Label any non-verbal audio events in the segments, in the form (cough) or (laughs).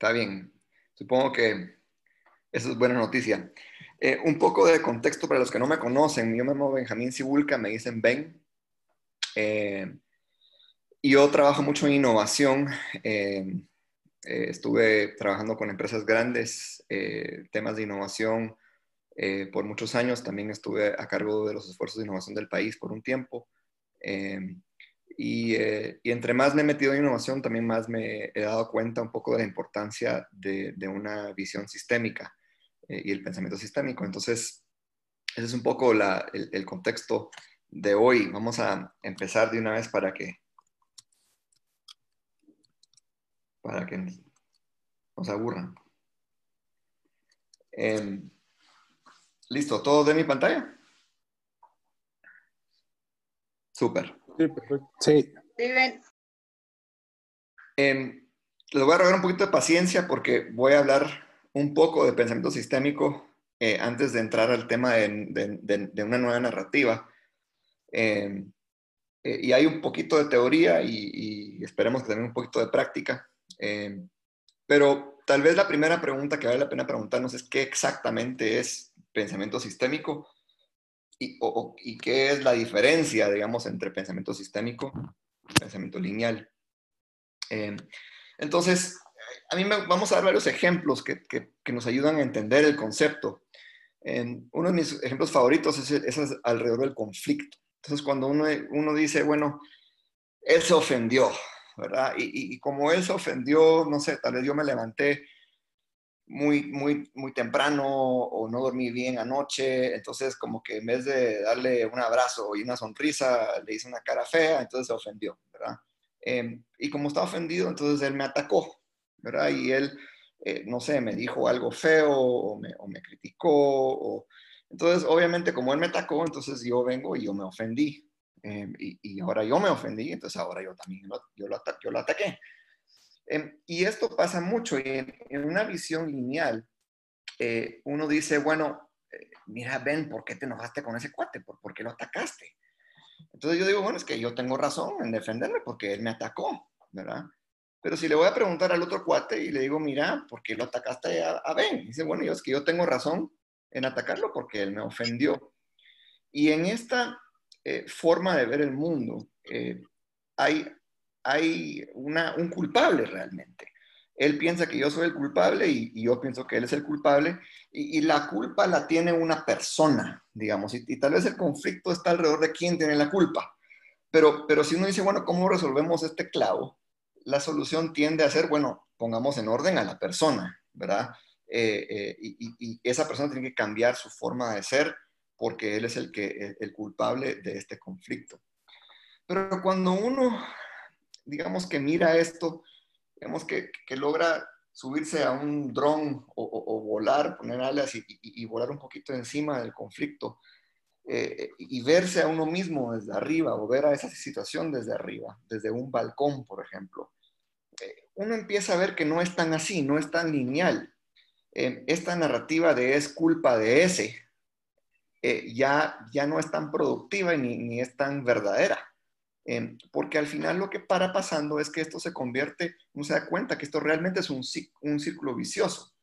Está bien. Supongo que eso es buena noticia. Eh, un poco de contexto para los que no me conocen. Yo me llamo Benjamín Sibulca, me dicen Ben. Eh, yo trabajo mucho en innovación. Eh, estuve trabajando con empresas grandes, temas de innovación por muchos años. También estuve a cargo de los esfuerzos de innovación del país por un tiempo. Y, entre más me he metido en innovación, también más me he dado cuenta un poco de la importancia de, de una visión sistémica. Eh, y el pensamiento sistémico. Entonces, ese es un poco el, contexto de hoy. Vamos a empezar de una vez para que, para que nos aburran. Em, Listo, ¿todo de mi pantalla? Súper. Sí, perfecto. Sí. Em, les voy a rogar un poquito de paciencia porque voy a hablar un poco de pensamiento sistémico eh, antes de entrar al tema de, una nueva narrativa. Em, eh, y hay un poquito de teoría y, esperemos que también un poquito de práctica. Em, pero tal vez la primera pregunta que vale la pena preguntarnos es qué exactamente es pensamiento sistémico y, y qué es la diferencia, digamos, entre pensamiento sistémico y pensamiento lineal. Em, entonces, a mí me, vamos a dar varios ejemplos que, que, nos ayudan a entender el concepto. uno de mis ejemplos favoritos es, es, alrededor del conflicto. Entonces, cuando uno, uno dice, bueno, él se ofendió, ¿verdad? Y, y, como él se ofendió, no sé, tal vez yo me levanté muy, muy, muy temprano o no dormí bien anoche, entonces como que en vez de darle un abrazo y una sonrisa, le hice una cara fea, entonces se ofendió, ¿verdad? Em, y como estaba ofendido, entonces él me atacó, ¿verdad? Y él, eh, no sé, me dijo algo feo o me, o me criticó. Entonces, obviamente, como él me atacó, entonces yo vengo y yo me ofendí. Em, y, y, ahora yo me ofendí, entonces ahora yo también lo, yo lo, yo lo ataqué. Em, y esto pasa mucho. Y en, una visión lineal, eh, uno dice, bueno, eh, mira, Ben, ¿por qué te enojaste con ese cuate? ¿Por, ¿Por qué lo atacaste? Entonces yo digo, bueno, es que yo tengo razón en defenderme porque él me atacó, ¿verdad? Pero si le voy a preguntar al otro cuate y le digo, mira, ¿por qué lo atacaste a, Ben? dice, bueno, yo es que yo tengo razón en atacarlo porque él me ofendió. Y en esta eh, forma de ver el mundo eh, hay, hay una, un culpable realmente. Él piensa que yo soy el culpable y, yo pienso que él es el culpable y, la culpa la tiene una persona, digamos, y, y, tal vez el conflicto está alrededor de quién tiene la culpa. Pero, pero si uno dice, bueno, ¿cómo resolvemos este clavo? la solución tiende a ser, bueno, pongamos en orden a la persona, ¿verdad? Eh, eh, y, esa persona tiene que cambiar su forma de ser porque él es el, que, el culpable de este conflicto. Pero cuando uno, digamos que mira esto, digamos que, logra subirse a un dron o, volar, poner alas y, volar un poquito encima del conflicto eh, y verse a uno mismo desde arriba o ver a esa situación desde arriba, desde un balcón, por ejemplo, uno empieza a ver que no es tan así, no es tan lineal. Eh, esta narrativa de es culpa de ese eh, ya, ya no es tan productiva ni, ni es tan verdadera. Eh, porque al final lo que para pasando es que esto se convierte, uno se da cuenta que esto realmente es un, un círculo vicioso,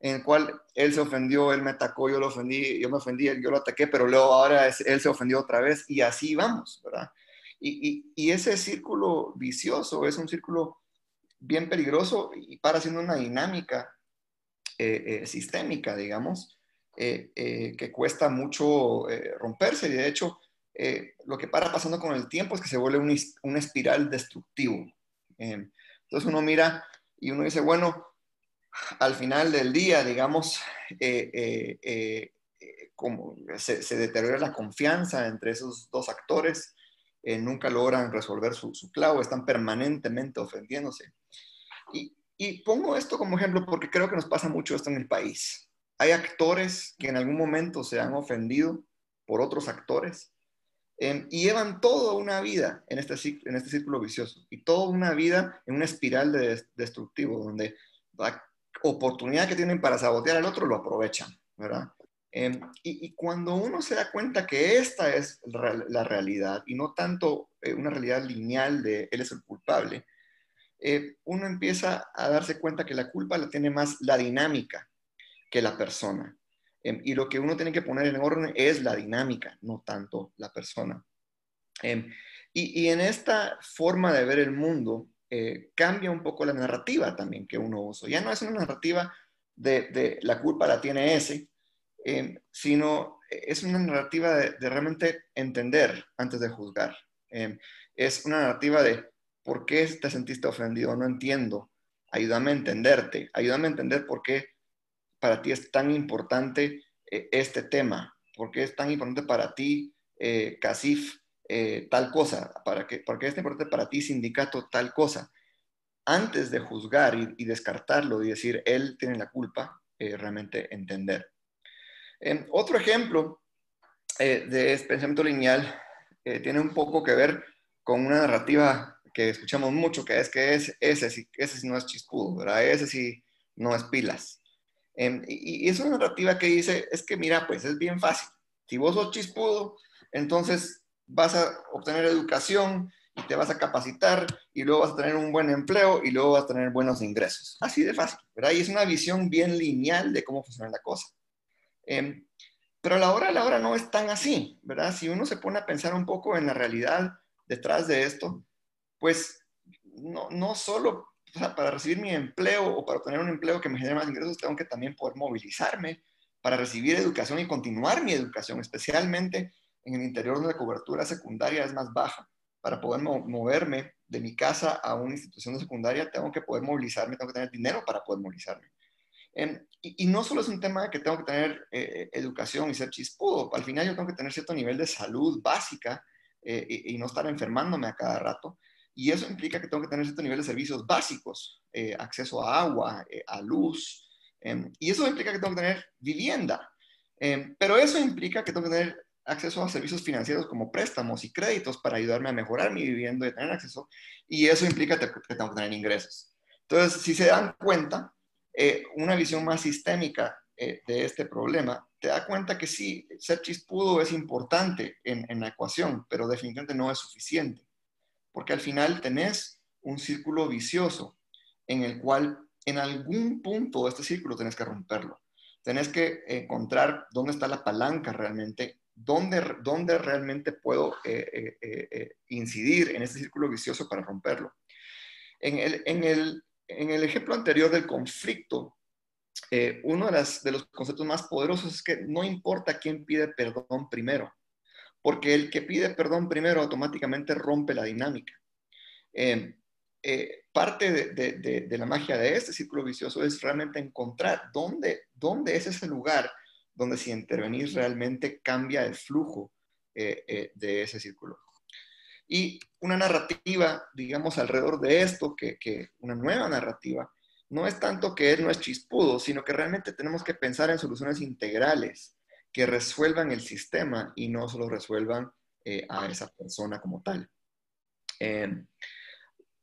en el cual él se ofendió, él me atacó, yo lo ofendí, yo me ofendí, yo lo ataqué, pero luego ahora él se ofendió otra vez y así vamos, ¿verdad? Y, y, y ese círculo vicioso es un círculo bien peligroso y para haciendo una dinámica eh, eh, sistémica, digamos, eh, que cuesta mucho romperse. Y de hecho, lo que para pasando con el tiempo es que se vuelve un, un espiral destructivo. entonces uno mira y uno dice, bueno, al final del día, digamos, como se, deteriora la confianza entre esos dos actores, nunca logran resolver su, su, clavo, están permanentemente ofendiéndose. Y, pongo esto como ejemplo porque creo que nos pasa mucho esto en el país. Hay actores que en algún momento se han ofendido por otros actores em, y llevan toda una vida en este, en este círculo vicioso y toda una vida en una espiral de, destructivo donde la oportunidad que tienen para sabotear al otro lo aprovechan, ¿verdad? Em, y, cuando uno se da cuenta que esta es la realidad y no tanto eh, una realidad lineal de él es el culpable, uno empieza a darse cuenta que la culpa la tiene más la dinámica que la persona. Em, y lo que uno tiene que poner en orden es la dinámica, no tanto la persona. Em, y, en esta forma de ver el mundo, eh, cambia un poco la narrativa también que uno usa. Ya no es una narrativa de, la culpa la tiene ese, em, sino es una narrativa de, realmente entender antes de juzgar. es una narrativa de por qué te sentiste ofendido, no entiendo, ayúdame a entenderte, ayúdame a entender por qué para ti es tan importante eh, este tema? ¿Por qué es tan importante para ti, eh, eh, tal cosa? ¿Para qué, ¿Por es tan importante para ti, sindicato, tal cosa? Antes de juzgar y, descartarlo y decir, él tiene la culpa, realmente entender. otro ejemplo de este pensamiento lineal tiene un poco que ver con una narrativa que escuchamos mucho, que es que es, ese, sí, ese sí no es chispudo, ¿verdad? Ese sí no es pilas. Y, es una narrativa que dice, es que mira, pues es bien fácil. Si vos sos chispudo, entonces vas a obtener educación y te vas a capacitar y luego vas a tener un buen empleo y luego vas a tener buenos ingresos. Así de fácil, ¿verdad? Y es una visión bien lineal de cómo funciona la cosa. Em, pero a la hora a la hora no es tan así, ¿verdad? Si uno se pone a pensar un poco en la realidad detrás de esto, pues no, no solo para recibir mi empleo o para obtener un empleo que me genere más ingresos, tengo que también poder movilizarme para recibir educación y continuar mi educación, especialmente en el interior donde la cobertura secundaria es más baja. Para poder moverme de mi casa a una institución de secundaria, tengo que poder movilizarme, tengo que tener dinero para poder movilizarme. Em, y, no solo es un tema de que tengo que tener eh, educación y ser chispudo, al final yo tengo que tener cierto nivel de salud básica eh, y, y, no estar enfermándome a cada rato. Y eso implica que tengo que tener cierto nivel de servicios básicos, eh, acceso a agua, eh, a luz. Em, y eso implica que tengo que tener vivienda. Em, pero eso implica que tengo que tener acceso a servicios financieros como préstamos y créditos para ayudarme a mejorar mi vivienda y tener acceso. Y eso implica que tengo que tener ingresos. Entonces, si se dan cuenta, eh, una visión más sistémica de este problema, te da cuenta que sí, ser chispudo es importante en, en la ecuación, pero definitivamente no es suficiente porque al final tenés un círculo vicioso en el cual en algún punto este círculo tenés que romperlo. Tenés que encontrar dónde está la palanca realmente, dónde, dónde realmente puedo eh, eh, eh, incidir en este círculo vicioso para romperlo. En el, en el, en el ejemplo anterior del conflicto, uno de los conceptos más poderosos es que no importa quién pide perdón primero, porque el que pide perdón primero automáticamente rompe la dinámica. Em, eh, parte de, la magia de este círculo vicioso es realmente encontrar dónde, dónde es ese lugar donde si intervenís realmente cambia el flujo eh, eh, de ese círculo. Y una narrativa, digamos, alrededor de esto, que, que, una nueva narrativa, no es tanto que él no es chispudo, sino que realmente tenemos que pensar en soluciones integrales que resuelvan el sistema y no solo resuelvan eh, a esa persona como tal. Em,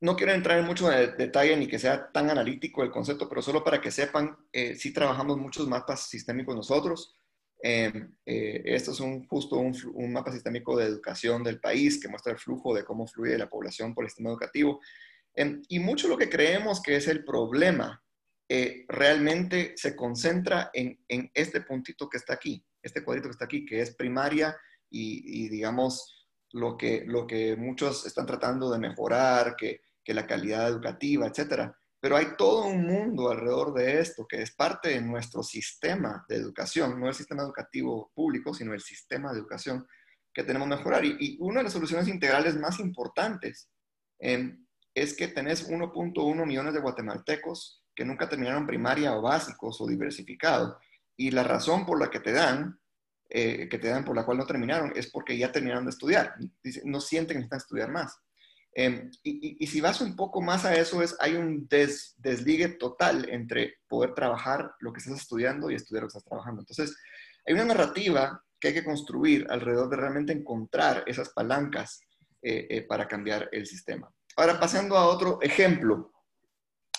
no quiero entrar en mucho detalle ni que sea tan analítico el concepto, pero solo para que sepan, eh, sí trabajamos muchos mapas sistémicos nosotros. Eh, esto es un, justo un, mapa sistémico de educación del país que muestra el flujo de cómo fluye la población por el sistema educativo. Y mucho lo que creemos que es el problema realmente se concentra en, en, este puntito que está aquí este cuadrito que está aquí, que es primaria y, digamos, lo que, lo que muchos están tratando de mejorar, que, que la calidad educativa, etcétera. Pero hay todo un mundo alrededor de esto que es parte de nuestro sistema de educación, no el sistema educativo público, sino el sistema de educación que tenemos que mejorar. Y, una de las soluciones integrales más importantes em, es que tenés 1.1 millones de guatemaltecos que nunca terminaron primaria o básicos o diversificados y la razón por la que te dan, eh, que te dan por la cual no terminaron, es porque ya terminaron de estudiar. No sienten que necesitan estudiar más. Em, y, si vas un poco más a eso, es hay un desligue total entre poder trabajar lo que estás estudiando y estudiar lo que estás trabajando. Entonces, hay una narrativa que hay que construir alrededor de realmente encontrar esas palancas eh, eh, para cambiar el sistema. Ahora, pasando a otro ejemplo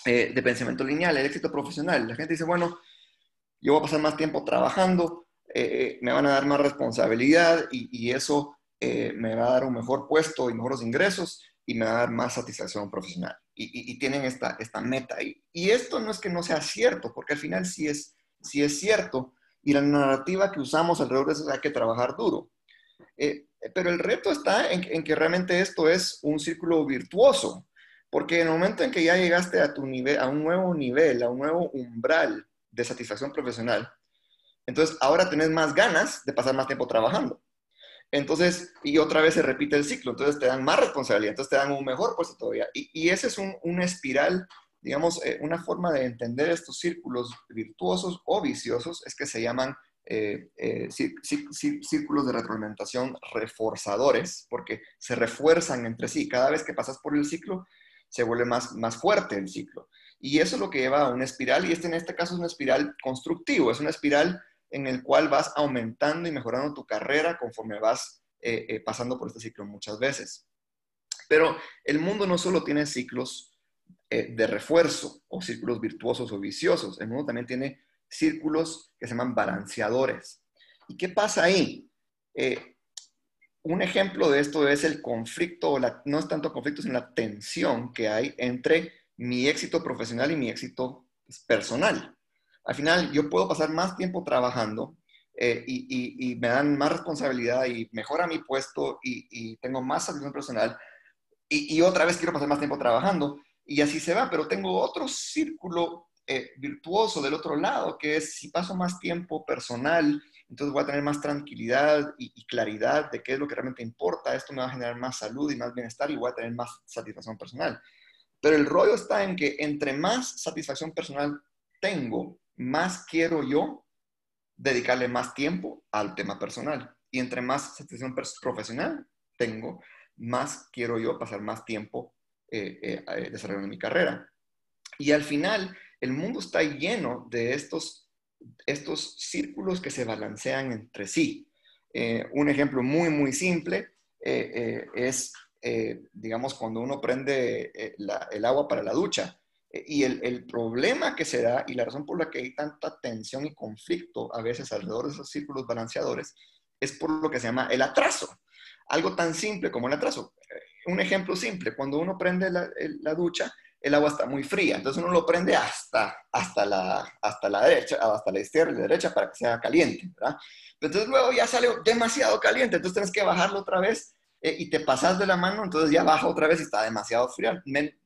de pensamiento lineal, el éxito profesional. La gente dice, bueno, yo voy a pasar más tiempo trabajando, eh, eh, me van a dar más responsabilidad y, eso eh, me va a dar un mejor puesto y mejores ingresos y me va a dar más satisfacción profesional. y, tienen esta, esta meta. Y, y esto no es que no sea cierto, porque al final sí es, sí es cierto, y la narrativa que usamos alrededor de eso hay que trabajar duro. Eh, pero el reto está en, que realmente esto es un círculo virtuoso, porque en el momento en que ya llegaste a, tu nivel, a un nuevo nivel, a un nuevo umbral de satisfacción profesional, entonces ahora tenés más ganas de pasar más tiempo trabajando. Entonces, y otra vez se repite el ciclo, entonces te dan más responsabilidad, entonces te dan un mejor puesto todavía. Y, y ese es un, una espiral, digamos, eh, una forma de entender estos círculos virtuosos o viciosos, es que se llaman eh, eh, círculos de retroalimentación reforzadores, porque se refuerzan entre sí. Cada vez que pasas por el ciclo, se vuelve más, más fuerte el ciclo. Y eso es lo que lleva a una espiral, y este en este caso es una espiral constructivo, es una espiral en el cual vas aumentando y mejorando tu carrera conforme vas eh, pasando por este ciclo muchas veces. Pero el mundo no solo tiene ciclos de refuerzo o círculos virtuosos o viciosos, el mundo también tiene círculos que se llaman balanceadores. ¿Y qué pasa ahí? Eh, un ejemplo de esto es el conflicto, no es tanto conflicto, sino la tensión que hay entre mi éxito profesional y mi éxito pues, personal. Al final, yo puedo pasar más tiempo trabajando eh, y, me dan más responsabilidad y mejora mi puesto y, tengo más satisfacción personal y, otra vez quiero pasar más tiempo trabajando y así se va, pero tengo otro círculo eh, virtuoso del otro lado, que es si paso más tiempo personal, entonces voy a tener más tranquilidad y, claridad de qué es lo que realmente importa, esto me va a generar más salud y más bienestar y voy a tener más satisfacción personal. Pero el rollo está en que entre más satisfacción personal tengo, más quiero yo dedicarle más tiempo al tema personal. Y entre más satisfacción profesional tengo, más quiero yo pasar más tiempo eh, eh, desarrollando mi carrera. Y al final, el mundo está lleno de estos, estos círculos que se balancean entre sí. Eh, un ejemplo muy, muy simple eh, eh, digamos, cuando uno prende el agua para la ducha. Y el, problema que se da y la razón por la que hay tanta tensión y conflicto a veces alrededor de esos círculos balanceadores es por lo que se llama el atraso. Algo tan simple como el atraso. Un ejemplo simple, cuando uno prende la, ducha, el agua está muy fría, entonces uno lo prende hasta, hasta, la, hasta la derecha, hasta la izquierda y la derecha para que sea caliente. Pero entonces luego ya sale demasiado caliente, entonces tienes que bajarlo otra vez eh, y te pasas de la mano, entonces ya baja otra vez y está demasiado frío,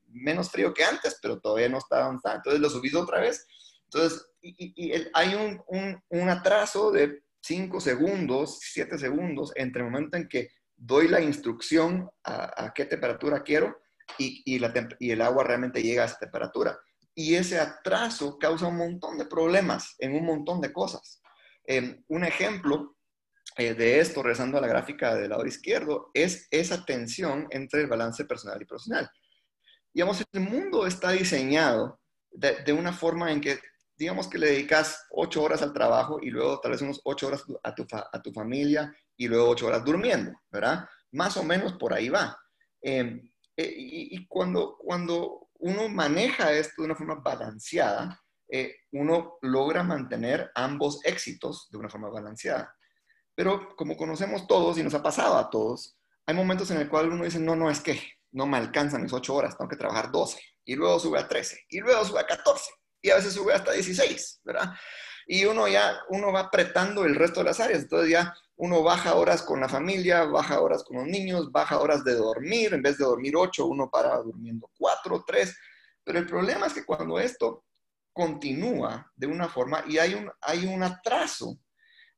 menos frío que antes, pero todavía no está donde está, entonces lo subís otra vez, entonces y, hay un, un, un atraso de 5 segundos, 7 segundos entre el momento en que doy la instrucción a, qué temperatura quiero y, el agua realmente llega a esa temperatura. Y ese atraso causa un montón de problemas en un montón de cosas. Em, un ejemplo eh, de esto, regresando a la gráfica del lado izquierdo, es esa tensión entre el balance personal y profesional. Digamos, el mundo está diseñado de, una forma en que, digamos que le dedicas ocho horas al trabajo y luego tal vez unos ocho horas a tu, familia y luego ocho horas durmiendo, ¿verdad? Más o menos por ahí va. Em, eh, y, cuando, cuando uno maneja esto de una forma balanceada, eh, uno logra mantener ambos éxitos de una forma balanceada. Pero como conocemos todos y nos ha pasado a todos, hay momentos en el cual uno dice, no, no, es que no me alcanzan mis 8 horas, tengo que trabajar 12, y luego sube a 13, y luego sube a 14, y a veces sube hasta 16, ¿verdad? Y uno ya, uno va apretando el resto de las áreas, entonces ya uno baja horas con la familia, baja horas con los niños, baja horas de dormir, en vez de dormir ocho, uno para durmiendo cuatro, tres. Pero el problema es que cuando esto continúa de una forma y hay un, hay un atraso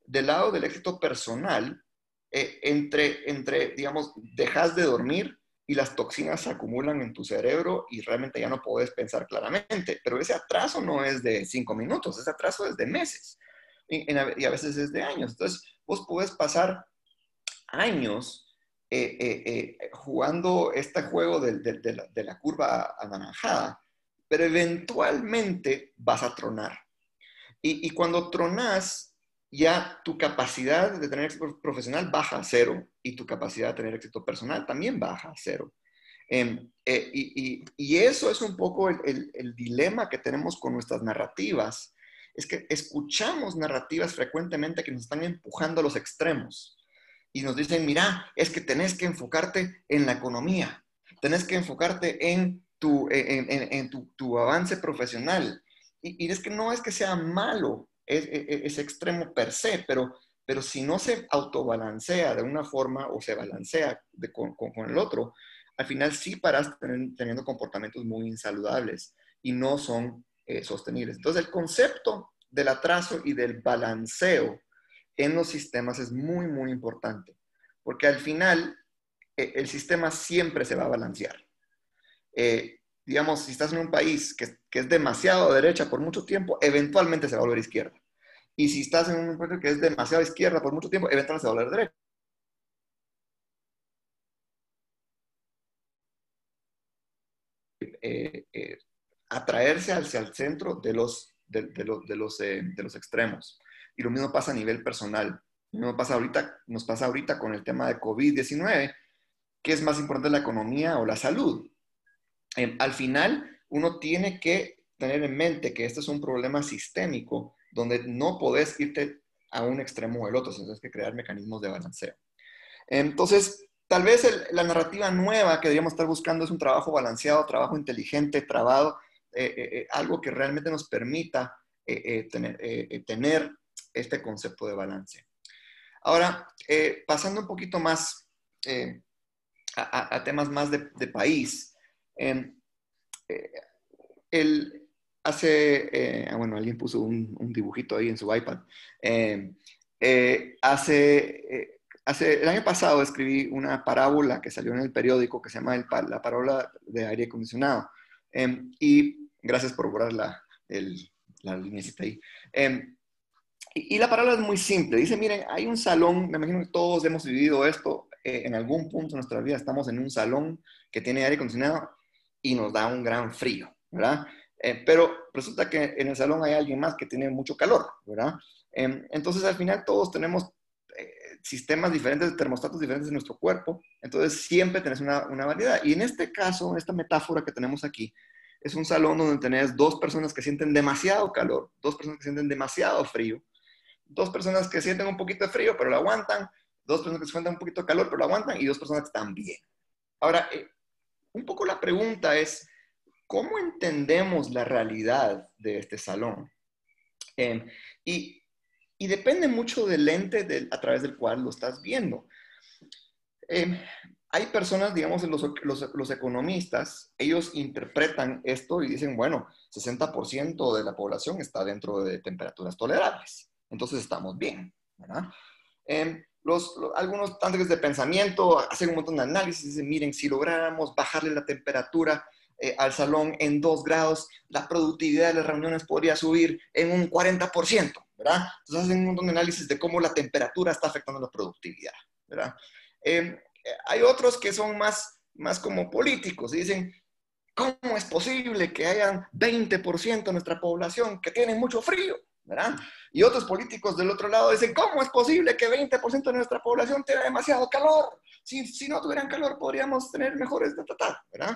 del lado del éxito personal, eh, entre, entre, digamos, dejas de dormir y las toxinas se acumulan en tu cerebro y realmente ya no puedes pensar claramente. Pero ese atraso no es de cinco minutos, ese atraso es de meses y, y a veces es de años. Entonces, vos puedes pasar años eh, eh, jugando este juego de, la, curva anaranjada, pero eventualmente vas a tronar. Y, cuando tronas, ya tu capacidad de tener éxito profesional baja a cero y tu capacidad de tener éxito personal también baja a cero. Em, y, eso es un poco el dilema que tenemos con nuestras narrativas es que escuchamos narrativas frecuentemente que nos están empujando a los extremos y nos dicen, mira, es que tenés que enfocarte en la economía, tenés que enfocarte en tu, en, tu, avance profesional. Y, es que no es que sea malo ese extremo per se, pero, pero si no se autobalancea de una forma o se balancea con, el otro, al final sí paras teniendo comportamientos muy insaludables y no son eh, sostenibles. Entonces, el concepto del atraso y del balanceo en los sistemas es muy, muy importante, porque al final eh, el sistema siempre se va a balancear. Eh, digamos, si estás en un país que, es demasiado derecha por mucho tiempo, eventualmente se va a volver izquierda. Y si estás en un país que es demasiado izquierda por mucho tiempo, eventualmente se va a volver derecha. atraerse hacia el centro de los, de, los, de los, eh, de los extremos. Y lo mismo pasa a nivel personal. Lo mismo pasa ahorita, nos pasa ahorita con el tema de COVID-19. ¿Qué es más importante, la economía o la salud? Em, al final, uno tiene que tener en mente que este es un problema sistémico donde no podés irte a un extremo o el otro, sino tienes que crear mecanismos de balanceo. Entonces, tal vez la narrativa nueva que deberíamos estar buscando es un trabajo balanceado, trabajo inteligente, trabado, eh, eh, eh, algo que realmente nos permita tener, este concepto de balance. Ahora, pasando un poquito más a, temas más de, país, em, el, hace, ah, bueno, alguien puso un, dibujito ahí en su iPad. Em, hace, hace, el año pasado escribí una parábola que salió en el periódico que se llama la parábola de aire acondicionado. Em, y gracias por borrar la, el, la ahí. Em, y, la palabra es muy simple. Dice, miren, hay un salón, me imagino que todos hemos vivido esto eh, en algún punto de nuestra vida. Estamos en un salón que tiene aire acondicionado y nos da un gran frío, ¿verdad? Eh, pero resulta que en el salón hay alguien más que tiene mucho calor, ¿verdad? Em, entonces al final todos tenemos eh, sistemas diferentes, termostatos diferentes en nuestro cuerpo, entonces siempre tenés una, una, variedad. Y en este caso, esta metáfora que tenemos aquí, es un salón donde tenés dos personas que sienten demasiado calor, dos personas que sienten demasiado frío, dos personas que sienten un poquito de frío pero lo aguantan, dos personas que sienten un poquito de calor pero lo aguantan y dos personas que están bien. Ahora, eh, un poco la pregunta es, ¿cómo entendemos la realidad de este salón? Eh, y y depende mucho del lente del, a través del cual lo estás viendo. Eh, hay personas, digamos, los, los, los, economistas, ellos interpretan esto y dicen, bueno, 60% de la población está dentro de temperaturas tolerables, entonces estamos bien, ¿verdad? Eh, los, algunos tanques de pensamiento hacen un montón de análisis y dicen, miren, si lográramos bajarle la temperatura eh, al salón en 2 grados, la productividad de las reuniones podría subir en un 40%. ¿verdad? Entonces hacen un montón de análisis de cómo la temperatura está afectando la productividad, ¿verdad? Em, hay otros que son más, más como políticos y dicen, ¿cómo es posible que hayan 20% de nuestra población que tienen mucho frío? ¿verdad? Y otros políticos del otro lado dicen, ¿cómo es posible que 20% de nuestra población tenga demasiado calor? Si, si no tuvieran calor podríamos tener mejores ¿verdad?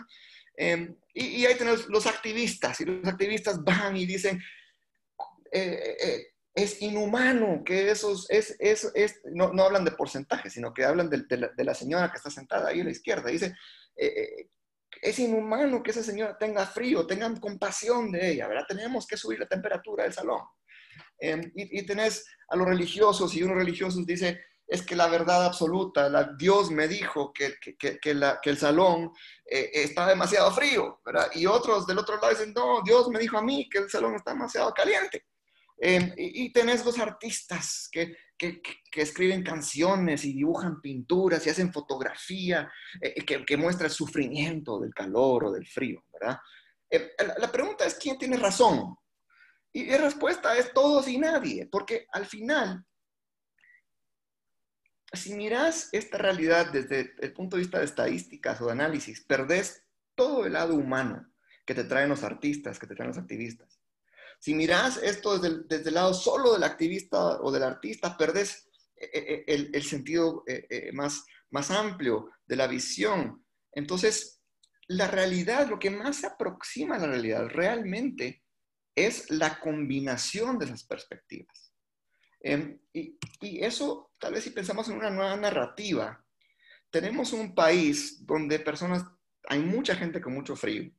Em, y, y, ahí tenemos los activistas, y los activistas van y dicen, eh, eh, es inhumano que esos, es, es, es no, no, hablan de porcentaje, sino que hablan de, de, la, señora que está sentada ahí a la izquierda. Dice, eh, eh, es inhumano que esa señora tenga frío, tengan compasión de ella, ¿verdad? Tenemos que subir la temperatura del salón. Em, y, y, tenés a los religiosos, y unos religiosos dice, es que la verdad absoluta, la, Dios me dijo que, que, que, el salón eh, está demasiado frío, ¿verdad? Y otros del otro lado dicen, no, Dios me dijo a mí que el salón está demasiado caliente. Em, y, tenés los artistas que, que, que, escriben canciones y dibujan pinturas y hacen fotografía eh, eh, que, que, muestra el sufrimiento del calor o del frío, ¿verdad? Eh, la, pregunta es, ¿quién tiene razón? Y la respuesta es todos y nadie, porque al final, si miras esta realidad desde el punto de vista de estadísticas o de análisis, perdés todo el lado humano que te traen los artistas, que te traen los activistas. Si miras esto desde el, lado solo del activista o del artista, perdes eh, eh, eh, el, sentido más, más amplio de la visión. Entonces, la realidad, lo que más se aproxima a la realidad realmente es la combinación de esas perspectivas. Em, y, eso, tal vez si pensamos en una nueva narrativa, tenemos un país donde personas, hay mucha gente con mucho frío,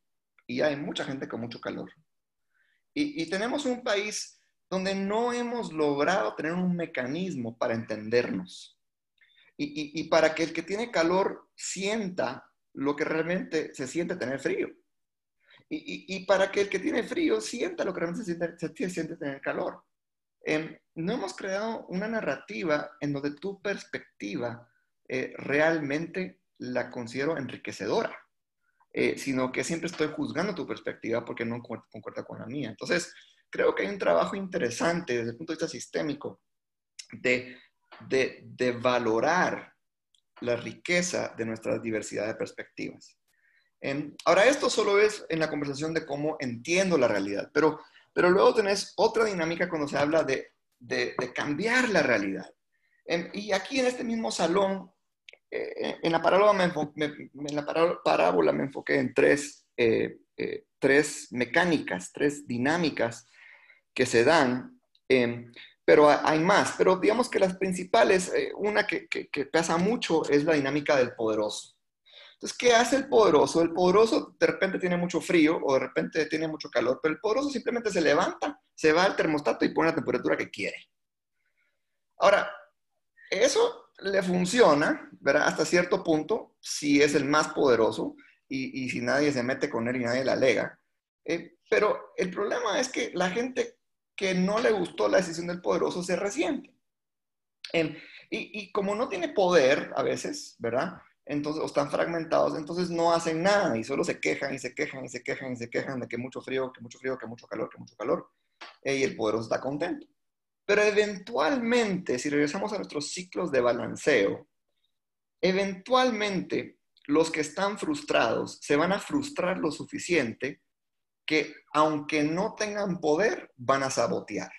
y hay mucha gente con mucho calor. Y, tenemos un país donde no hemos logrado tener un mecanismo para entendernos y, para que el que tiene calor sienta lo que realmente se siente tener frío. Y, para que el que tiene frío sienta lo que realmente se siente tener calor. Em, no hemos creado una narrativa en donde tu perspectiva eh, realmente la considero enriquecedora. Eh, sino que siempre estoy juzgando tu perspectiva porque no concuerda con la mía. Entonces, creo que hay un trabajo interesante desde el punto de vista sistémico de, de, valorar la riqueza de nuestra diversidad de perspectivas. Em, ahora, esto solo es en la conversación de cómo entiendo la realidad, pero, pero luego tenés otra dinámica cuando se habla de, de, cambiar la realidad. Y aquí en este mismo salón eh, en, la parábola me en la parábola me enfoqué en tres, eh, eh, tres mecánicas, tres dinámicas que se dan, em, pero hay más. Pero digamos que las principales, una que, que, que pasa mucho es la dinámica del poderoso. Entonces, ¿qué hace el poderoso? El poderoso de repente tiene mucho frío o de repente tiene mucho calor, pero el poderoso simplemente se levanta, se va al termostato y pone la temperatura que quiere. Ahora, eso le funciona, ¿verdad? Hasta cierto punto, si es el más poderoso y, si nadie se mete con él y nadie le alega. Eh, pero el problema es que la gente que no le gustó la decisión del poderoso se resiente. Em, y, como no tiene poder a veces, ¿verdad? Entonces, o están fragmentados, entonces no hacen nada y solo se quejan y se quejan y se quejan y se quejan de que mucho frío, que mucho frío, que mucho calor, que mucho calor. Y el poderoso está contento. Pero eventualmente, si regresamos a nuestros ciclos de balanceo, eventualmente los que están frustrados se van a frustrar lo suficiente que aunque no tengan poder, van a sabotear.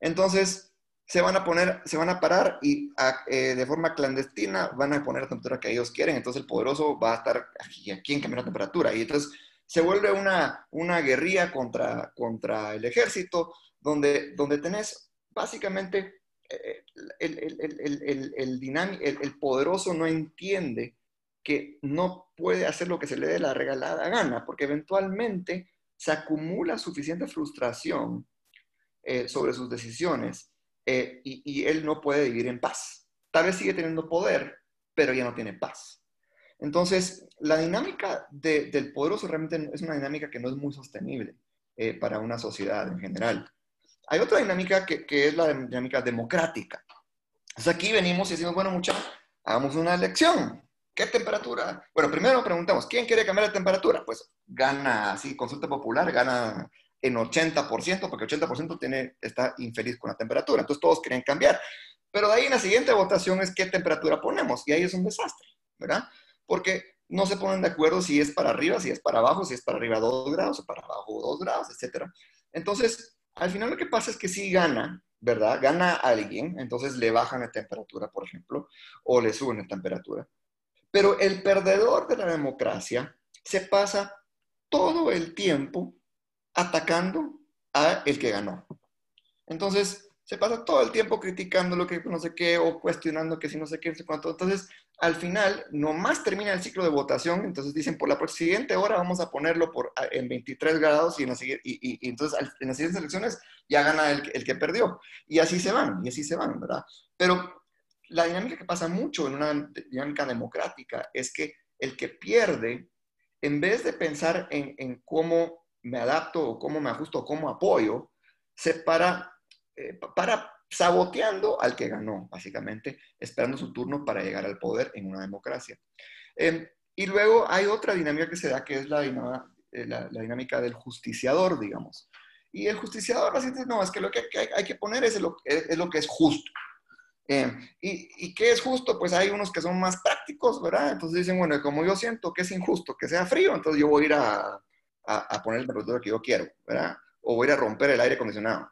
Entonces, se van a poner, se van a parar y eh, de forma clandestina van a poner la temperatura que ellos quieren. Entonces el poderoso va a estar aquí, aquí en cambiar la temperatura. Y entonces se vuelve una, una guerrilla contra, contra el ejército, donde, donde tenés básicamente eh, el, el, el, el, poderoso no entiende que no puede hacer lo que se le dé la regalada gana, porque eventualmente se acumula suficiente frustración eh, sobre sus decisiones eh, y, él no puede vivir en paz. Tal vez sigue teniendo poder, pero ya no tiene paz. Entonces, la dinámica del poderoso realmente es una dinámica que no es muy sostenible para una sociedad en general. Hay otra dinámica que, es la dinámica democrática. Aquí venimos y decimos, bueno, muchachos, hagamos una elección. ¿Qué temperatura? Bueno, primero preguntamos, ¿quién quiere cambiar de temperatura? Pues gana, así, consulta popular, gana en 80%, porque 80% tiene, está infeliz con la temperatura. Entonces todos quieren cambiar. Pero de ahí en la siguiente votación es qué temperatura ponemos. Y ahí es un desastre, ¿verdad? Porque no se ponen de acuerdo si es para arriba, si es para abajo, si es para arriba 2 grados o para abajo 2 grados, etc. Entonces, al final lo que pasa es que sí gana, ¿verdad? Gana alguien, entonces le bajan la temperatura, por ejemplo, o le suben la temperatura. Pero el perdedor de la democracia se pasa todo el tiempo atacando a el que ganó. Entonces, se pasa todo el tiempo criticando lo que no sé qué o cuestionando que si no sé qué, no. Entonces, al final, nomás termina el ciclo de votación, entonces dicen, por la siguiente hora vamos a ponerlo por, en 23 grados y, en y, entonces en las siguientes elecciones ya gana el, el, que perdió. Y así se van, y así se van, ¿verdad? Pero la dinámica que pasa mucho en una dinámica democrática es que el que pierde, en vez de pensar en, en cómo me adapto o cómo me ajusto o cómo apoyo, se para eh, para saboteando al que ganó, básicamente, esperando su turno para llegar al poder en una democracia. Em, y luego hay otra dinámica que se da, que es la, eh, dinámica del justiciador, digamos. Y el justiciador así no, es que lo que hay, que poner es lo, es, lo, que es justo. Em, y, y, qué es justo? Pues hay unos que son más prácticos, ¿verdad? Entonces dicen, bueno, como yo siento que es injusto que sea frío, entonces yo voy a ir a, a, poner el temperatura que yo quiero, ¿verdad? O voy a ir a romper el aire acondicionado.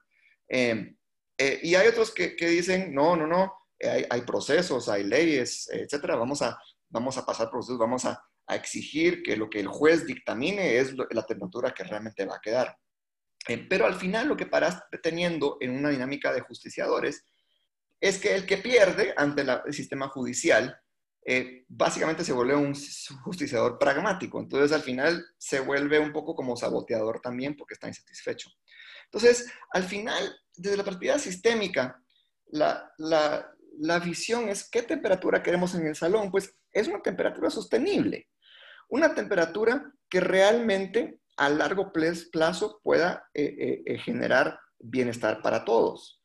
Em, eh, y hay otros que, dicen, no, no, no, hay, procesos, hay leyes, etcétera, vamos a, vamos a pasar procesos, vamos a, exigir que lo que el juez dictamine es la temperatura que realmente va a quedar. Eh, pero al final lo que paras teniendo en una dinámica de justiciadores es que el que pierde ante el sistema judicial eh, básicamente se vuelve un justiciador pragmático. Entonces, al final se vuelve un poco como saboteador también porque está insatisfecho. Entonces, al final, desde la perspectiva sistémica, la, la visión es qué temperatura queremos en el salón. Pues es una temperatura sostenible, una temperatura que realmente a largo plazo pueda eh, eh, generar bienestar para todos.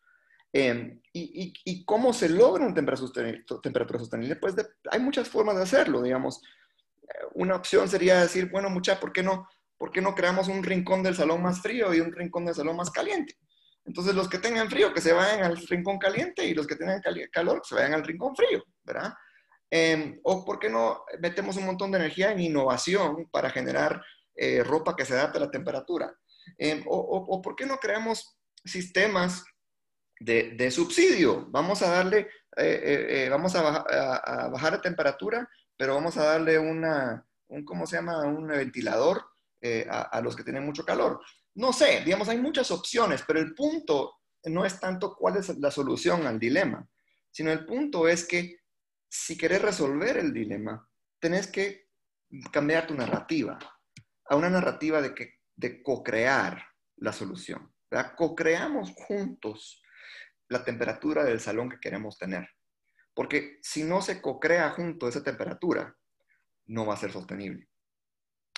Em, y, cómo se logra una temperatura sostenible? Pues hay muchas formas de hacerlo, digamos. Una opción sería decir, bueno, mucha, ¿por qué no, por qué no creamos un rincón del salón más frío y un rincón del salón más caliente? Entonces, los que tengan frío, que se vayan al rincón caliente y los que tengan calor, que se vayan al rincón frío, ¿verdad? Em, o por qué no metemos un montón de energía en innovación para generar eh, ropa que se adapte a la temperatura. Em, o, por qué no creamos sistemas de, subsidio. Vamos a darle, eh, eh, vamos a, bajar la temperatura, pero vamos a darle una, un, ¿cómo se llama? Un ventilador a, a, los que tienen mucho calor. No sé, digamos, hay muchas opciones, pero el punto no es tanto cuál es la solución al dilema, sino el punto es que si querés resolver el dilema, tenés que cambiar tu narrativa a una narrativa de, que, de co-crear la solución. Co-creamos juntos la temperatura del salón que queremos tener. Porque si no se co-crea junto esa temperatura, no va a ser sostenible.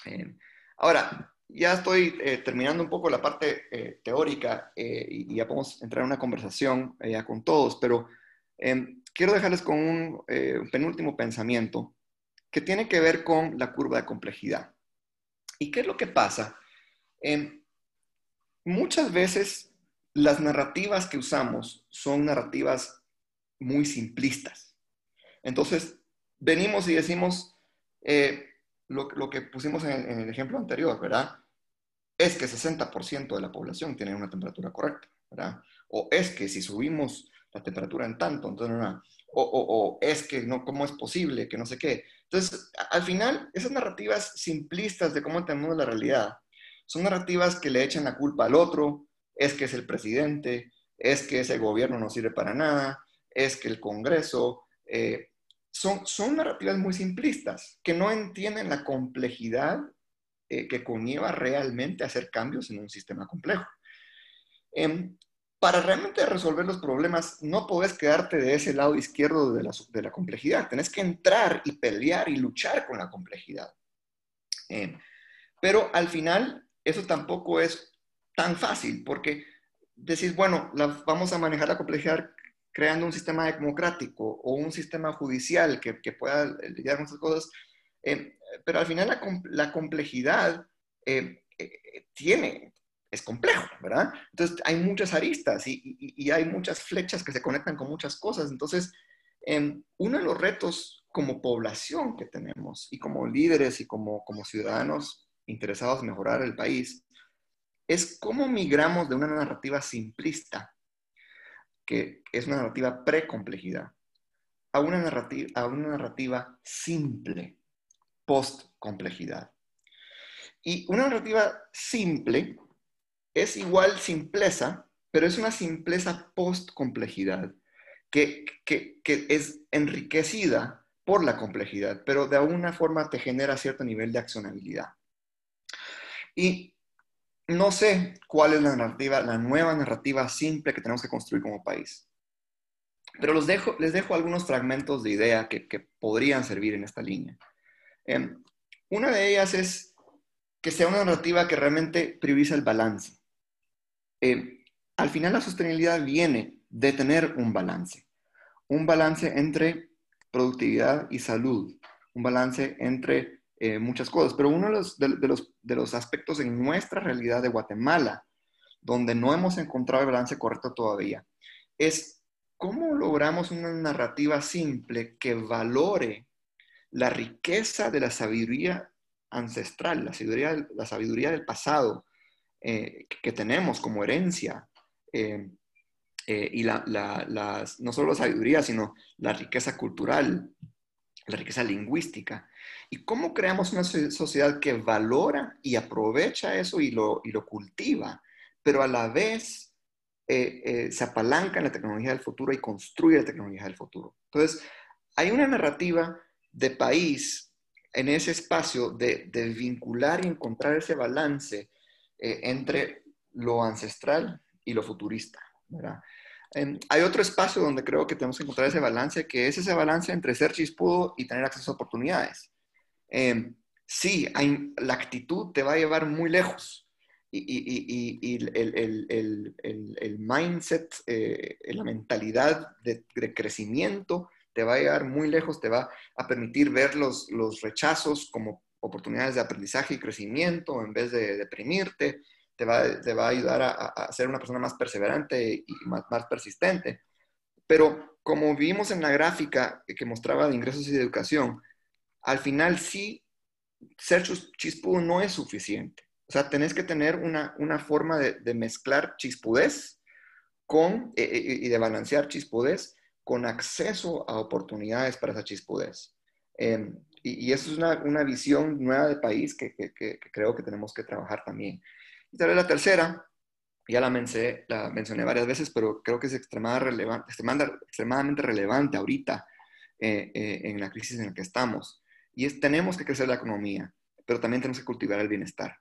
Eh, ahora, ya estoy eh, terminando un poco la parte eh, teórica y, ya podemos entrar en una conversación ya con todos, pero quiero dejarles con un, penúltimo pensamiento que tiene que ver con la curva de complejidad. ¿Y qué es lo que pasa? Muchas veces las narrativas que usamos son narrativas muy simplistas. Entonces, venimos y decimos, lo, que pusimos en, el ejemplo anterior, ¿verdad? Es que 60% de la población tiene una temperatura correcta, ¿verdad? O es que si subimos la temperatura en tanto, entonces no, o, o, es que no, ¿cómo es posible? Que no sé qué. Entonces, al final, esas narrativas simplistas de cómo entendemos la realidad son narrativas que le echan la culpa al otro, es que es el presidente, es que ese gobierno no sirve para nada, es que el Congreso, eh, son, son narrativas muy simplistas, que no entienden la complejidad eh, que conlleva realmente hacer cambios en un sistema complejo. Em, para realmente resolver los problemas, no puedes quedarte de ese lado izquierdo de la, de la complejidad. Tenés que entrar y pelear y luchar con la complejidad. Em, pero al final, eso tampoco es tan fácil, porque decís, bueno, vamos a manejar la complejidad creando un sistema democrático o un sistema judicial que, que pueda lidiar con esas cosas. Eh, pero al final la, complejidad eh, eh, tiene, es complejo, ¿verdad? Entonces hay muchas aristas y, hay muchas flechas que se conectan con muchas cosas. Entonces, em, uno de los retos como población que tenemos y como líderes y como, como ciudadanos interesados en mejorar el país es cómo migramos de una narrativa simplista que es una narrativa pre-complejidad, a una narrativa, a una narrativa simple, post-complejidad. Y una narrativa simple es igual simpleza, pero es una simpleza post-complejidad, que, que, que, es enriquecida por la complejidad, pero de alguna forma te genera cierto nivel de accionabilidad. Y no sé cuál es la narrativa, la nueva narrativa simple que tenemos que construir como país. Pero les dejo algunos fragmentos de idea que, podrían servir en esta línea. Em, una de ellas es que sea una narrativa que realmente prioriza el balance. Em, al final la sostenibilidad viene de tener un balance. Un balance entre productividad y salud. Un balance entre eh, muchas cosas, pero uno de los, de, los, de los aspectos en nuestra realidad de Guatemala, donde no hemos encontrado el balance correcto todavía, es cómo logramos una narrativa simple que valore la riqueza de la sabiduría ancestral, la sabiduría, la sabiduría del pasado eh, que tenemos como herencia. Eh, y la, la, no solo la sabiduría, sino la riqueza cultural, la riqueza lingüística. ¿Y cómo creamos una sociedad que valora y aprovecha eso y lo, y lo cultiva, pero a la vez eh, eh, se apalanca en la tecnología del futuro y construye la tecnología del futuro? Entonces, hay una narrativa de país en ese espacio de, vincular y encontrar ese balance eh, entre lo ancestral y lo futurista. Em, hay otro espacio donde creo que tenemos que encontrar ese balance, que es ese balance entre ser chispudo y tener acceso a oportunidades. Eh, sí, la actitud te va a llevar muy lejos y, el, mindset, eh, la mentalidad de, crecimiento te va a llevar muy lejos, te va a permitir ver los, rechazos como oportunidades de aprendizaje y crecimiento en vez de deprimirte, te va, te va a ayudar a, ser una persona más perseverante y más, más persistente. Pero como vimos en la gráfica que mostraba de ingresos y de educación, al final sí, ser chispudo no es suficiente. O sea, tenés que tener una, una forma de, mezclar chispudez con, eh, eh, y de balancear chispudez con acceso a oportunidades para esa chispudez. Em, y, eso es una, una, visión nueva de país que, creo que tenemos que trabajar también. Y tal vez la tercera, ya la, mencioné, la mencioné varias veces, pero creo que es extremadamente relevante, extremadamente relevante ahorita eh, en la crisis en la que estamos. Y es, tenemos que crecer la economía, pero también tenemos que cultivar el bienestar.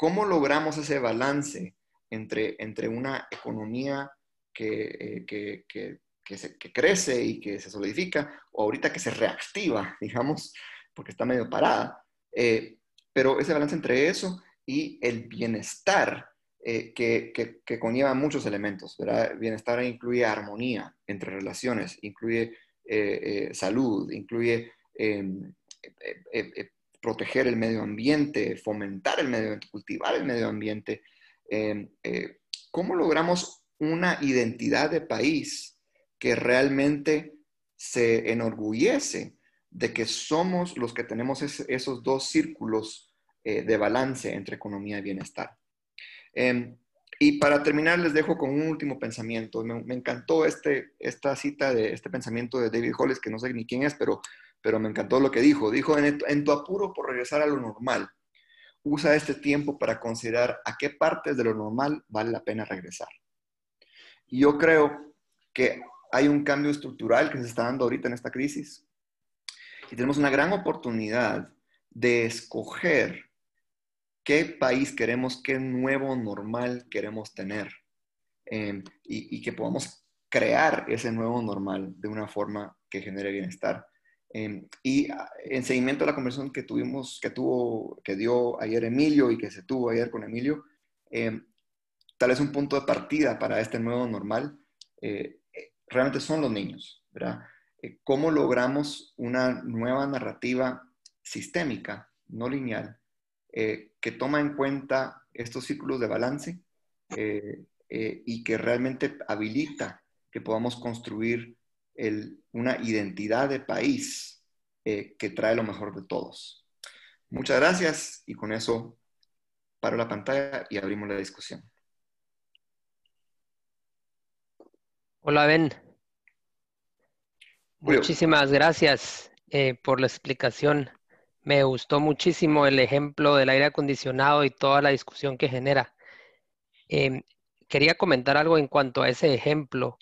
¿Cómo logramos ese balance entre, entre una economía que, eh, que, crece y que se solidifica, o ahorita que se reactiva, (laughs) digamos, porque está medio parada? Eh, pero ese balance entre eso y el bienestar eh, que, que, conlleva muchos elementos. ¿verdad? Bienestar incluye armonía entre relaciones, incluye salud, incluye proteger el medio ambiente, fomentar el medio ambiente, cultivar el medio ambiente. Em, eh, ¿Cómo logramos una identidad de país que realmente se enorgullece de que somos los que tenemos esos dos círculos eh, de balance entre economía y bienestar? Em, y para terminar, les dejo con un último pensamiento. Me, me, encantó este, esta cita de este pensamiento de David Hollis, que no sé ni quién es, pero pero me encantó lo que dijo. Dijo, en, tu apuro por regresar a lo normal, usa este tiempo para considerar a qué partes de lo normal vale la pena regresar. Y yo creo que hay un cambio estructural que se está dando ahorita en esta crisis y tenemos una gran oportunidad de escoger qué país queremos, qué nuevo normal queremos tener em, y, y que podamos crear ese nuevo normal de una forma que genere bienestar. Em, y ah, en seguimiento a la conversación que tuvimos, que tuvo, que dio ayer Emilio y que se tuvo ayer con Emilio, em, tal vez un punto de partida para este nuevo normal eh, eh, realmente son los niños, ¿verdad? Eh, ¿Cómo logramos una nueva narrativa sistémica, no lineal, que toma en cuenta estos círculos de balance y que realmente habilita que podamos construir una identidad de país eh, que trae lo mejor de todos. Muchas gracias y con eso paro la pantalla y abrimos la discusión. Hola Ben. Muchísimas gracias eh, por la explicación. Me gustó muchísimo el ejemplo del aire acondicionado y toda la discusión que genera. Em, quería comentar algo en cuanto a ese ejemplo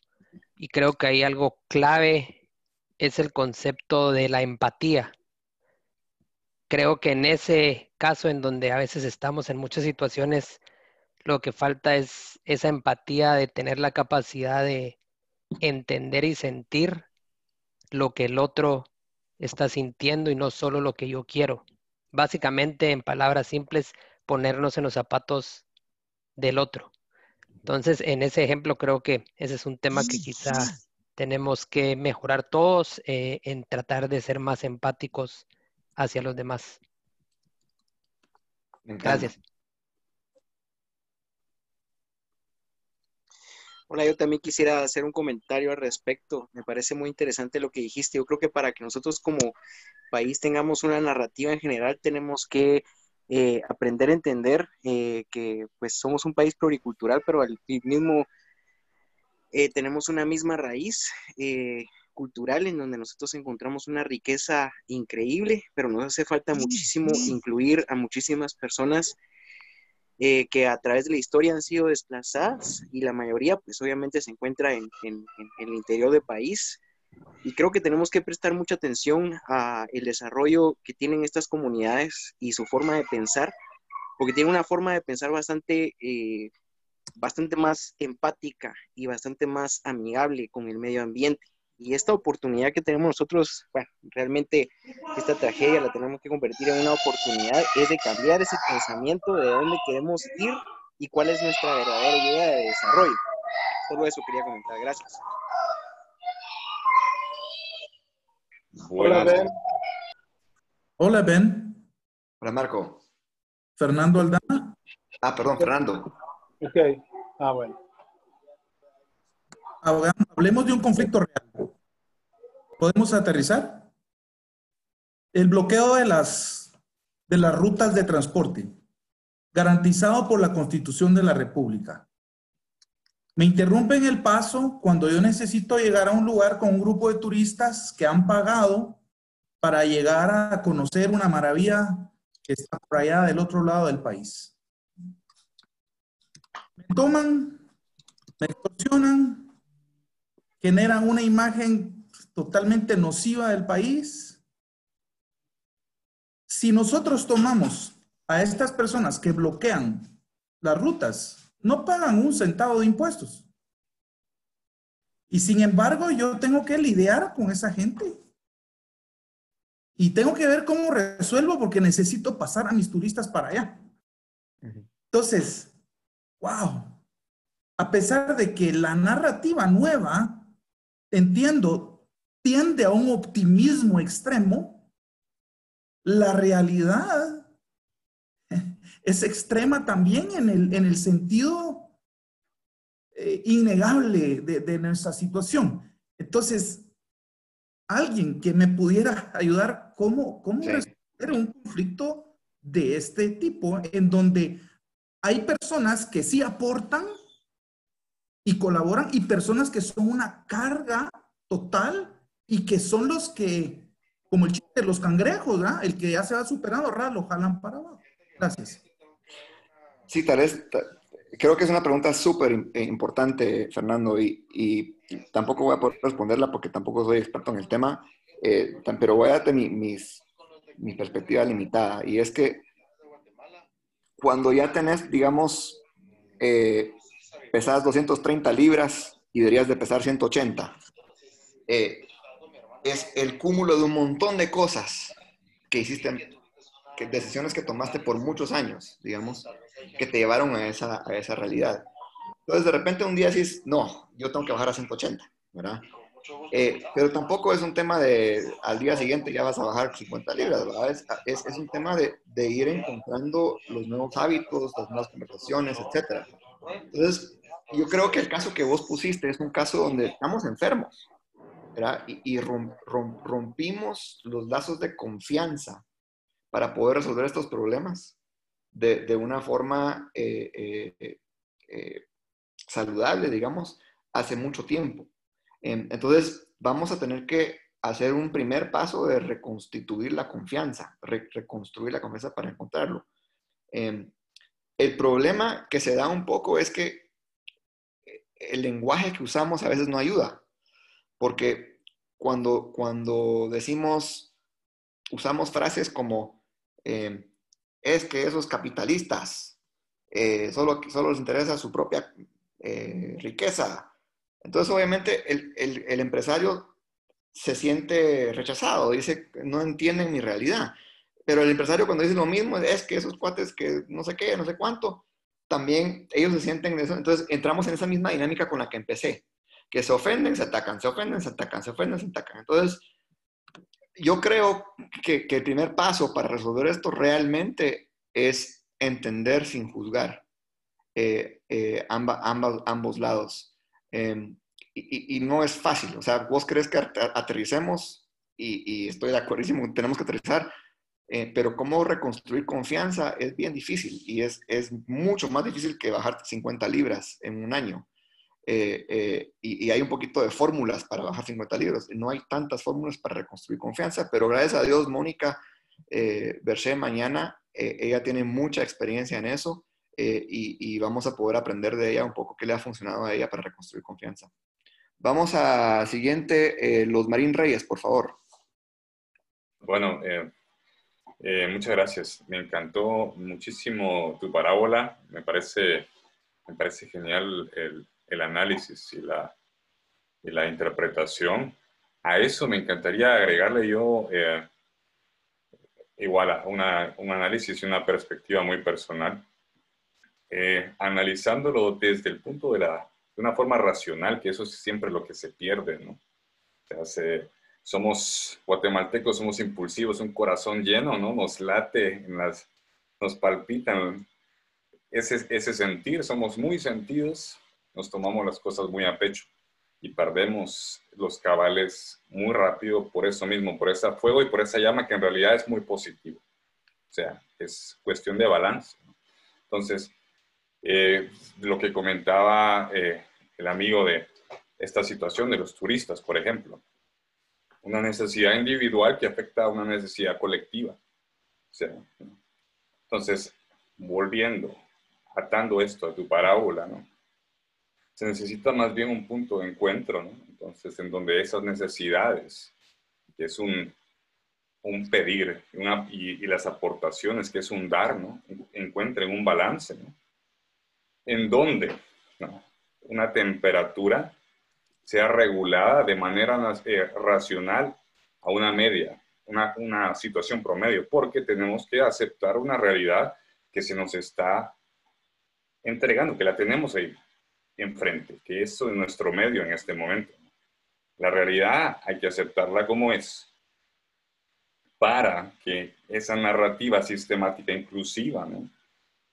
y creo que hay algo clave, es el concepto de la empatía. Creo que en ese caso en donde a veces estamos en muchas situaciones, lo que falta es esa empatía de tener la capacidad de entender y sentir lo que el otro está sintiendo y no solo lo que yo quiero. Básicamente, en palabras simples, ponernos en los zapatos del otro. Entonces, en ese ejemplo creo que ese es un tema que quizá tenemos que mejorar todos eh, en tratar de ser más empáticos hacia los demás. Gracias. Hola, yo también quisiera hacer un comentario al respecto. Me parece muy interesante lo que dijiste. Yo creo que para que nosotros como país tengamos una narrativa en general, tenemos que eh, aprender a entender eh, que pues somos un país pluricultural, pero al mismo eh, tenemos una misma raíz cultural en donde nosotros encontramos una riqueza increíble, pero nos hace falta muchísimo incluir a muchísimas personas que a través de la historia han sido desplazadas y la mayoría pues obviamente se encuentra en, en el interior del país Y creo que tenemos que prestar mucha atención a el desarrollo que tienen estas comunidades y su forma de pensar, porque tienen una forma de pensar bastante, eh, bastante más empática y bastante más amigable con el medio ambiente. Y esta oportunidad que tenemos nosotros, bueno, realmente esta tragedia la tenemos que convertir en una oportunidad, es de cambiar ese pensamiento de dónde queremos ir y cuál es nuestra verdadera idea de desarrollo. Solo eso quería comentar. Gracias. Hola, Ben. Hola, Ben. Hola, Marco. Fernando Aldana. Ah, perdón, Fernando. Ok. Ah, bueno. Hablemos de un conflicto real. ¿Podemos aterrizar? El bloqueo de las, de las rutas de transporte, garantizado por la Constitución de la República. Me interrumpen el paso cuando yo necesito llegar a un lugar con un grupo de turistas que han pagado para llegar a conocer una maravilla que está por allá del otro lado del país. Me toman, me extorsionan, generan una imagen totalmente nociva del país. Si nosotros tomamos a estas personas que bloquean las rutas no pagan un centavo de impuestos. Y sin embargo, yo tengo que lidiar con esa gente. Y tengo que ver cómo resuelvo porque necesito pasar a mis turistas para allá. Entonces, wow. A pesar de que la narrativa nueva, entiendo, tiende a un optimismo extremo, la realidad es extrema también en el, en el sentido eh, innegable de, nuestra situación. Entonces, alguien que me pudiera ayudar, ¿cómo, cómo resolver un conflicto de este tipo en donde hay personas que sí aportan y colaboran y personas que son una carga total y que son los que, como el chiste de los cangrejos, ¿verdad? El que ya se va superando, ¿verdad? Lo jalan para abajo. Gracias. Sí, tal vez, creo que es una pregunta súper eh, importante, Fernando, y, tampoco voy a poder responderla porque tampoco soy experto en el tema, eh, pero voy a darte mi, mis, mi perspectiva limitada, y es que cuando ya tenés, digamos, eh, pesas 230 libras y deberías de pesar 180, eh, es el cúmulo de un montón de cosas que hiciste, decisiones que tomaste por muchos años, digamos, que te llevaron a esa, a esa realidad. Entonces, de repente un día dices, no, yo tengo que bajar a 180, ¿verdad? Eh, pero tampoco es un tema de al día siguiente ya vas a bajar 50 libras, ¿verdad? Es, es, es un tema de, de, ir encontrando los nuevos hábitos, las nuevas conversaciones, etc. Entonces, yo creo que el caso que vos pusiste es un caso donde estamos enfermos, ¿verdad? Y, y rompimos los lazos de confianza para poder resolver estos problemas de, una forma eh, eh, eh, saludable, digamos, hace mucho tiempo. Em, entonces, vamos a tener que hacer un primer paso de reconstituir la confianza, reconstruir la confianza para encontrarlo. Em, el problema que se da un poco es que el lenguaje que usamos a veces no ayuda, porque cuando, cuando decimos, usamos frases como, em, es que esos capitalistas eh, solo, solo les interesa su propia eh, riqueza. Entonces, obviamente, el, el, empresario se siente rechazado, dice, no entienden mi realidad. Pero el empresario cuando dice lo mismo, es que esos cuates que no sé qué, no sé cuánto, también ellos se sienten. Entonces, entramos en esa misma dinámica con la que empecé, que se ofenden, se atacan, se ofenden, se atacan, se ofenden, se atacan. Entonces, yo creo que, el primer paso para resolver esto realmente es entender sin juzgar eh, eh, ambos lados. Em, y, no es fácil. O sea, vos crees que aterricemos y, estoy de acuerdo, tenemos que aterrizar, eh, pero cómo reconstruir confianza es bien difícil y es, es mucho más difícil que bajar 50 libras en un año. Eh, eh, y, hay un poquito de fórmulas para bajar 50 libros. No hay tantas fórmulas para reconstruir confianza, pero gracias a Dios, Mónica eh, mañana, eh, ella tiene mucha experiencia en eso y, vamos a poder aprender de ella un poco qué le ha funcionado a ella para reconstruir confianza. Vamos a siguiente, eh, los Marín Reyes, por favor. Bueno, eh, eh, muchas gracias. Me encantó muchísimo tu parábola. Me parece, me parece genial el, el análisis y la, y la interpretación. A eso me encantaría agregarle yo igual una, un análisis y una perspectiva muy personal. analizándolo desde el punto de la de una forma racional, que eso es siempre lo que se pierde, ¿no? Somos guatemaltecos, somos impulsivos, un corazón lleno, ¿no? Nos late, en las, nos palpitan ese, ese sentir, somos muy sentidos, nos tomamos las cosas muy a pecho y perdemos los cabales muy rápido por eso mismo, por ese fuego y por esa llama que en realidad es muy positivo. O sea, es cuestión de balance. Entonces, eh, lo que comentaba eh, el amigo de esta situación de los turistas, por ejemplo. Una necesidad individual que afecta a una necesidad colectiva. entonces, volviendo, atando esto a tu parábola, ¿no? Se necesita más bien un punto de encuentro, ¿no? Entonces, en donde esas necesidades, que es un, un pedir, y, las aportaciones, que es un dar, ¿no? Encuentren un balance, ¿no? En donde, una temperatura sea regulada de manera eh, racional a una media, una, una situación promedio, porque tenemos que aceptar una realidad que se nos está entregando, que la tenemos ahí enfrente, que esto es nuestro medio en este momento. La realidad hay que aceptarla como es para que esa narrativa sistemática inclusiva, ¿no?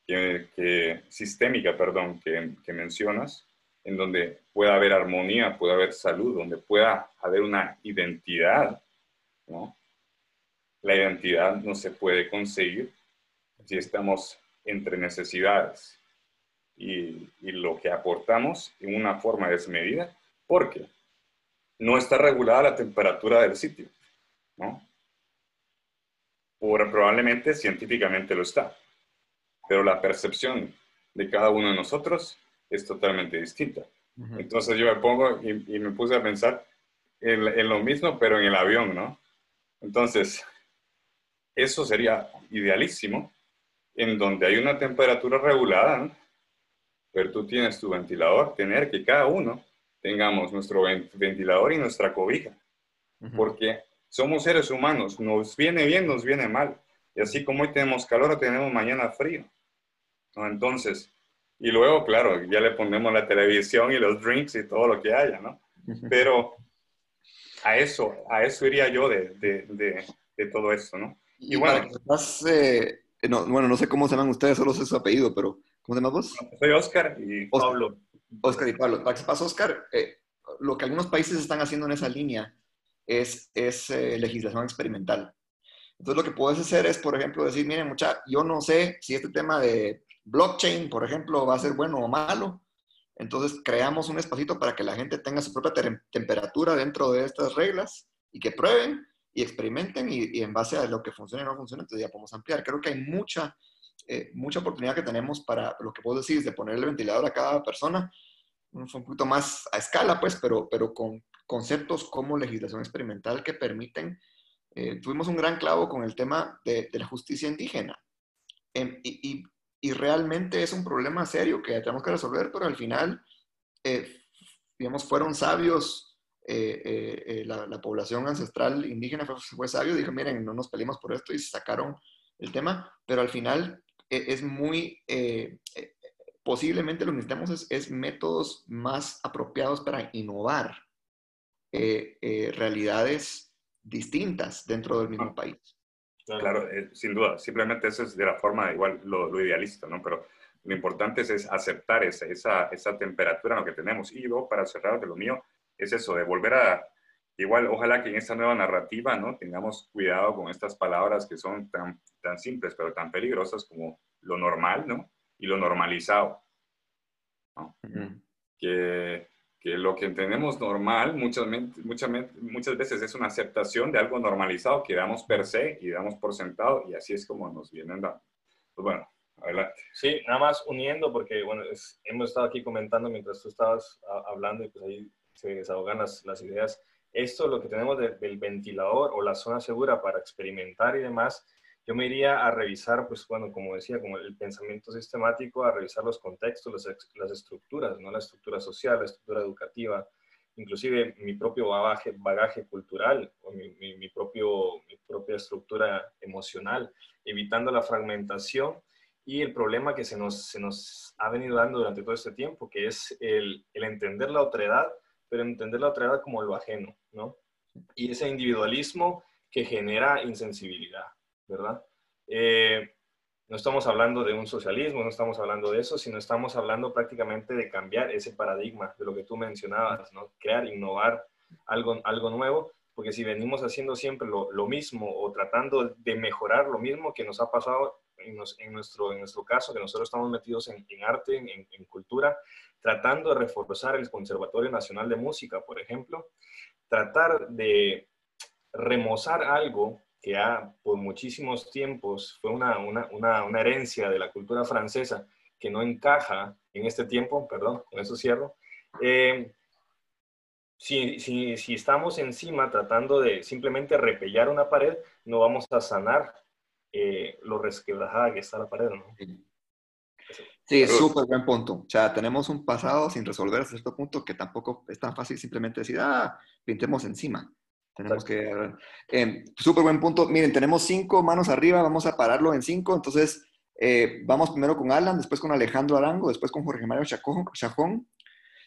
que, sistémica, perdón, que, que mencionas, en donde pueda haber armonía, pueda haber salud, donde pueda haber una identidad, ¿no? La identidad no se puede conseguir si estamos entre necesidades y, y lo que aportamos en una forma desmedida, porque no está regulada la temperatura del sitio, ¿no? Por, probablemente científicamente lo está, pero la percepción de cada uno de nosotros es totalmente distinta. Entonces yo me pongo y, me puse a pensar en, lo mismo, pero en el avión, ¿no? Entonces, eso sería idealísimo, en donde hay una temperatura regulada, pero tú tienes tu ventilador, tener que cada uno tengamos nuestro ventilador y nuestra cobija, porque somos seres humanos, nos viene bien, nos viene mal, y así como hoy tenemos calor, tenemos mañana frío. ¿no? Entonces, y luego, claro, ya le ponemos la televisión y los drinks y todo lo que haya, ¿no? Pero a eso, a eso iría yo de, de, de, todo esto, ¿no? Y, bueno, eh, no, bueno, no sé cómo se llaman ustedes, solo sé su apellido, pero ¿cómo se llama vos? Soy Oscar y Pablo. Oscar y Pablo. Para que pasa, Oscar, eh, lo que algunos países están haciendo en esa línea es, es eh, legislación experimental. Entonces, lo que puedes hacer es, por ejemplo, decir, miren, mucha, yo no sé si este tema de blockchain, por ejemplo, va a ser bueno o malo. Entonces creamos un espacito para que la gente tenga su propia temperatura dentro de estas reglas y que prueben y experimenten y, en base a lo que funciona y no funciona, entonces ya podemos ampliar. Creo que hay mucha, eh, mucha oportunidad que tenemos para lo que puedo decir, de poner el ventilador a cada persona, un poquito más a escala, pues, pero, pero con conceptos como legislación experimental que permiten. Eh, tuvimos un gran clavo con el tema de, la justicia indígena. Em, y, y realmente es un problema serio que tenemos que resolver, pero al final, eh, digamos, fueron sabios, eh, la, población ancestral indígena fue, fue, sabio, dijo, miren, no nos peleemos por esto y sacaron el tema, pero al final es muy, posiblemente lo que necesitamos es, es, métodos más apropiados para innovar realidades distintas dentro del mismo país. Claro, eh, sin duda. Simplemente eso es de la forma igual lo, idealista, ¿no? Pero lo importante es, aceptar esa, esa, esa, temperatura en lo que tenemos. Y yo, para cerrar de lo mío, es eso, de volver a, igual, ojalá que en esta nueva narrativa, ¿no? Tengamos cuidado con estas palabras que son tan, tan simples, pero tan peligrosas como lo normal, ¿no? Y lo normalizado. ¿no? Que que lo que entendemos normal muchas, muchas, muchas veces es una aceptación de algo normalizado que damos per se y damos por sentado y así es como nos vienen dando. Pues bueno, adelante. Sí, nada más uniendo porque, bueno, hemos estado aquí comentando mientras tú estabas hablando y pues ahí se desahogan las, las ideas. Esto, lo que tenemos del ventilador o la zona segura para experimentar y demás, yo me iría a revisar, pues bueno, como decía, como el pensamiento sistemático, a revisar los contextos, las, estructuras, ¿no? La estructura social, la estructura educativa, inclusive mi propio bagaje, bagaje cultural mi, propio, mi propia estructura emocional, evitando la fragmentación y el problema que se nos, se nos ha venido dando durante todo este tiempo, que es el, el entender la otredad, pero entender la otredad como lo ajeno, ¿no? Y ese individualismo que genera insensibilidad. ¿verdad? Eh, no estamos hablando de un socialismo, no estamos hablando de eso, sino estamos hablando prácticamente de cambiar ese paradigma de lo que tú mencionabas, ¿no? Crear, innovar algo, algo nuevo, porque si venimos haciendo siempre lo mismo o tratando de mejorar lo mismo que nos ha pasado en, nuestro, en nuestro caso, que nosotros estamos metidos en, en arte, en, en, cultura, tratando de reforzar el Conservatorio Nacional de Música, por ejemplo, tratar de remozar algo que ha, por muchísimos tiempos fue una, una, una, herencia de la cultura francesa que no encaja en este tiempo, perdón, con eso cierro. Eh, si, si, si, estamos encima tratando de simplemente repellar una pared, no vamos a sanar eh, lo resquebrajada que está la pared, ¿no? Sí, súper buen punto. O sea, tenemos un pasado sin resolver hasta cierto punto que tampoco es tan fácil simplemente decir, ah, pintemos encima. Tenemos que... Eh, Súper buen punto. Miren, tenemos cinco manos arriba, vamos a pararlo en cinco. Entonces, eh, vamos primero con Alan, después con Alejandro Arango, después con Jorge Mario Chajón,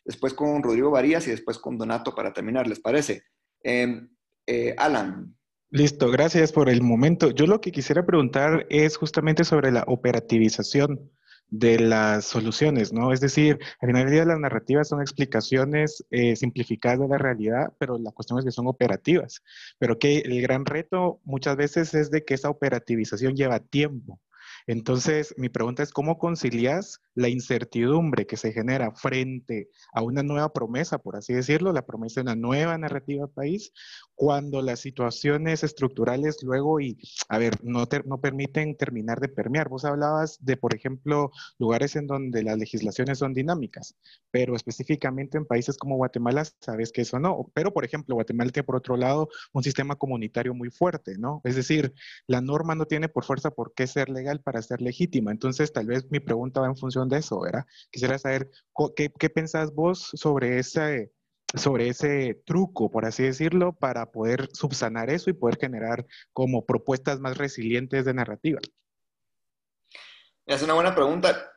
después con Rodrigo Varías y después con Donato para terminar, ¿les parece? Em, eh, Alan. Listo, gracias por el momento. Yo lo que quisiera preguntar es justamente sobre la operativización de las soluciones, ¿no? Es decir, al final del día las narrativas son explicaciones eh, simplificadas de la realidad, pero la cuestión es que son operativas. Pero que el gran reto muchas veces es de que esa operativización lleva tiempo. Entonces, mi pregunta es, ¿cómo concilias la incertidumbre que se genera frente a una nueva promesa, por así decirlo, la promesa de una nueva narrativa país, cuando las situaciones estructurales luego y, a ver, no, no permiten terminar de permear? Vos hablabas de, por ejemplo, lugares en donde las legislaciones son dinámicas, pero específicamente en países como Guatemala, sabes que eso no. Pero, por ejemplo, Guatemala tiene, por otro lado, un sistema comunitario muy fuerte, ¿no? Es decir, la norma no tiene por fuerza por qué ser legal para ser legítima. Entonces, tal vez mi pregunta va en función de eso, ¿verdad? Quisiera saber qué, qué pensás vos sobre ese, sobre ese truco, por así decirlo, para poder subsanar eso y poder generar como propuestas más resilientes de narrativa. Es una buena pregunta.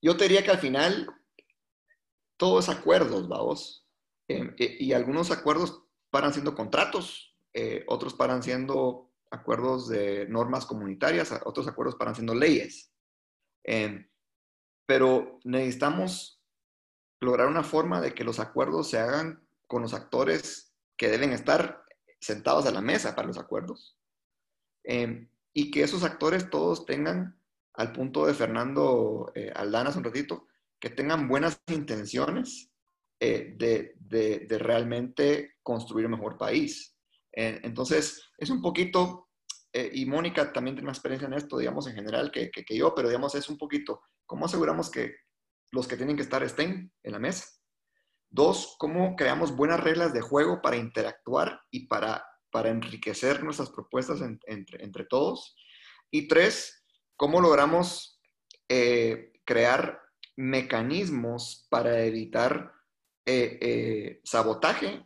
Yo te diría que al final todo es acuerdos, vamos. Eh, y algunos acuerdos paran siendo contratos, eh, otros paran siendo acuerdos de normas comunitarias, otros acuerdos para siendo leyes. Em, pero necesitamos lograr una forma de que los acuerdos se hagan con los actores que deben estar sentados a la mesa para los acuerdos. Em, y que esos actores todos tengan, al punto de Fernando eh, Aldana hace un ratito, que tengan buenas intenciones eh, de, de, realmente construir un mejor país. Eh, entonces, es un poquito, eh, y Mónica también tiene más experiencia en esto, digamos, en general que, yo, pero digamos, es un poquito, ¿cómo aseguramos que los que tienen que estar estén en la mesa? Dos, ¿cómo creamos buenas reglas de juego para interactuar y para, para enriquecer nuestras propuestas entre, entre todos? Y tres, ¿cómo logramos eh, crear mecanismos para evitar sabotaje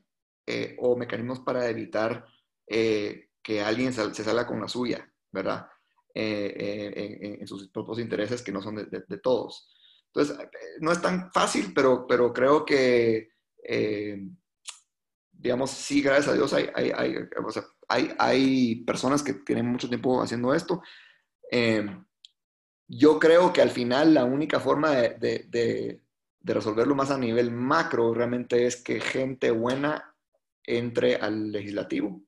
eh, o mecanismos para evitar eh, que alguien se salga con la suya, ¿verdad? Eh, en, sus propios intereses que no son de, todos. Entonces, no es tan fácil, pero, pero creo que, digamos, sí, gracias a Dios hay, hay, hay, personas que tienen mucho tiempo haciendo esto. yo creo que al final la única forma de resolverlo más a nivel macro realmente es que gente buena entre al legislativo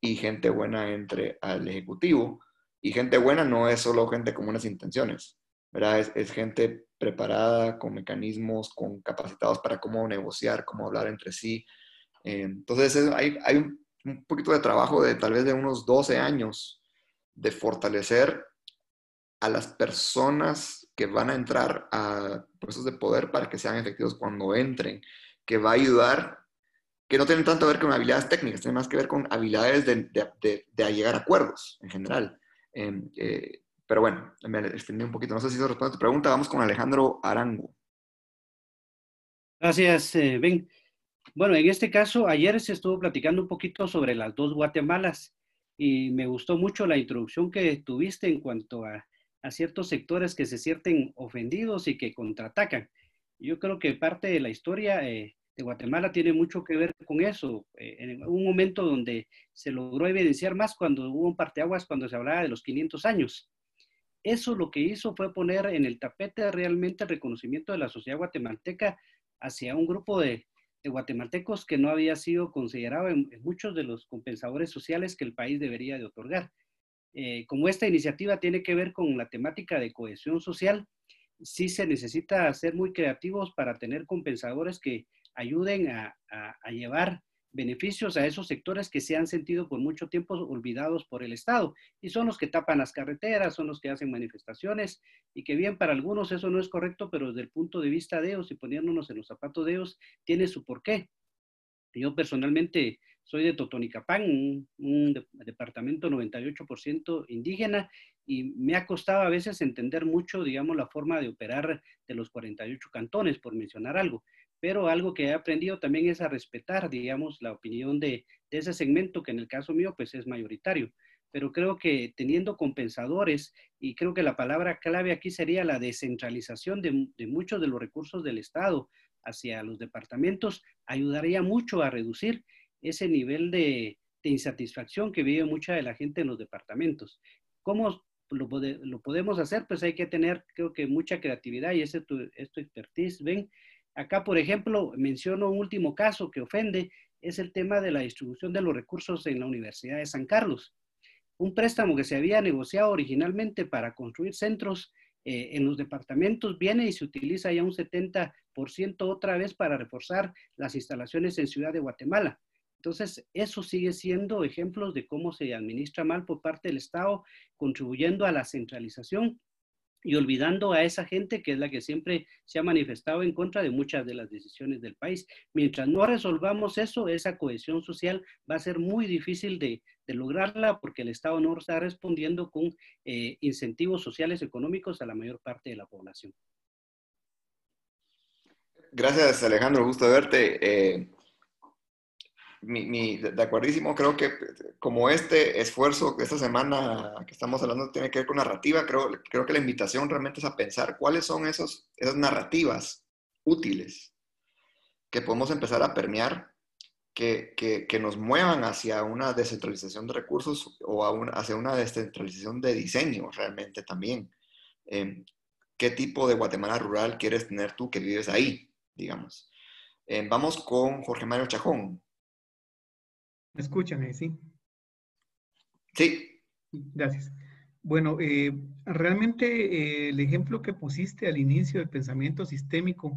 y gente buena entre al ejecutivo. Y gente buena no es solo gente con buenas intenciones, ¿verdad? Es, gente preparada, con mecanismos, con capacitados para cómo negociar, cómo hablar entre sí. Entonces hay, hay un, poquito de trabajo de tal vez de unos 12 años de fortalecer a las personas que van a entrar a puestos de poder para que sean efectivos cuando entren que va a ayudar, que no tienen tanto que ver con habilidades técnicas, tienen más que ver con habilidades de, de, llegar a acuerdos en general. Em, eh, pero bueno, me extendí un poquito. No sé si eso responde a tu pregunta. Vamos con Alejandro Arango. Gracias, eh, Ben. Bueno, en este caso, ayer se estuvo platicando un poquito sobre las dos Guatemalas y me gustó mucho la introducción que tuviste en cuanto a, a ciertos sectores que se sienten ofendidos y que contraatacan. Yo creo que parte de la historia eh, de Guatemala tiene mucho que ver con eso. Eh, en un momento donde se logró evidenciar más cuando hubo un parteaguas, cuando se hablaba de los 500 años. Eso lo que hizo fue poner en el tapete realmente el reconocimiento de la sociedad guatemalteca hacia un grupo de, guatemaltecos que no había sido considerado en, muchos de los compensadores sociales que el país debería de otorgar. Eh, como esta iniciativa tiene que ver con la temática de cohesión social, sí se necesita ser muy creativos para tener compensadores que ayuden a, llevar beneficios a esos sectores que se han sentido por mucho tiempo olvidados por el Estado. Y son los que tapan las carreteras, son los que hacen manifestaciones y que bien para algunos eso no es correcto, pero desde el punto de vista de ellos y poniéndonos en los zapatos de ellos, tiene su porqué. Yo personalmente soy de Totonicapán, un, departamento 98% indígena, y me ha costado a veces entender mucho, digamos, la forma de operar de los 48 cantones, por mencionar algo pero algo que he aprendido también es a respetar, digamos, la opinión de, ese segmento que en el caso mío pues es mayoritario. Pero creo que teniendo compensadores, y creo que la palabra clave aquí sería la descentralización de, muchos de los recursos del Estado hacia los departamentos, ayudaría mucho a reducir ese nivel de, insatisfacción que vive mucha de la gente en los departamentos. ¿Cómo lo, podemos hacer? Pues hay que tener, creo que, mucha creatividad y ese tu, esto expertise, ven, Acá, por ejemplo, menciono un último caso que ofende, es el tema de la distribución de los recursos en la Universidad de San Carlos. Un préstamo que se había negociado originalmente para construir centros eh, en los departamentos viene y se utiliza ya un 70% otra vez para reforzar las instalaciones en Ciudad de Guatemala. Entonces, eso sigue siendo ejemplos de cómo se administra mal por parte del Estado, contribuyendo a la centralización y olvidando a esa gente que es la que siempre se ha manifestado en contra de muchas de las decisiones del país. Mientras no resolvamos eso, esa cohesión social va a ser muy difícil de, lograrla porque el Estado no está respondiendo con eh, incentivos sociales económicos a la mayor parte de la población. Gracias, Alejandro. Gusto verte. Eh, mi, de acuerdísimo, creo que como este esfuerzo esta semana que estamos hablando tiene que ver con narrativa, creo, creo que la invitación realmente es a pensar cuáles son esos, esas narrativas útiles que podemos empezar a permear, que, que, que nos muevan hacia una descentralización de recursos o a hacia una descentralización de diseño realmente también. Em, ¿Qué tipo de Guatemala rural quieres tener tú que vives ahí, digamos? Em, vamos con Jorge Mario Chajón. ¿Me escuchan ahí, sí? Sí. Gracias. Bueno, eh, realmente eh, el ejemplo que pusiste al inicio del pensamiento sistémico,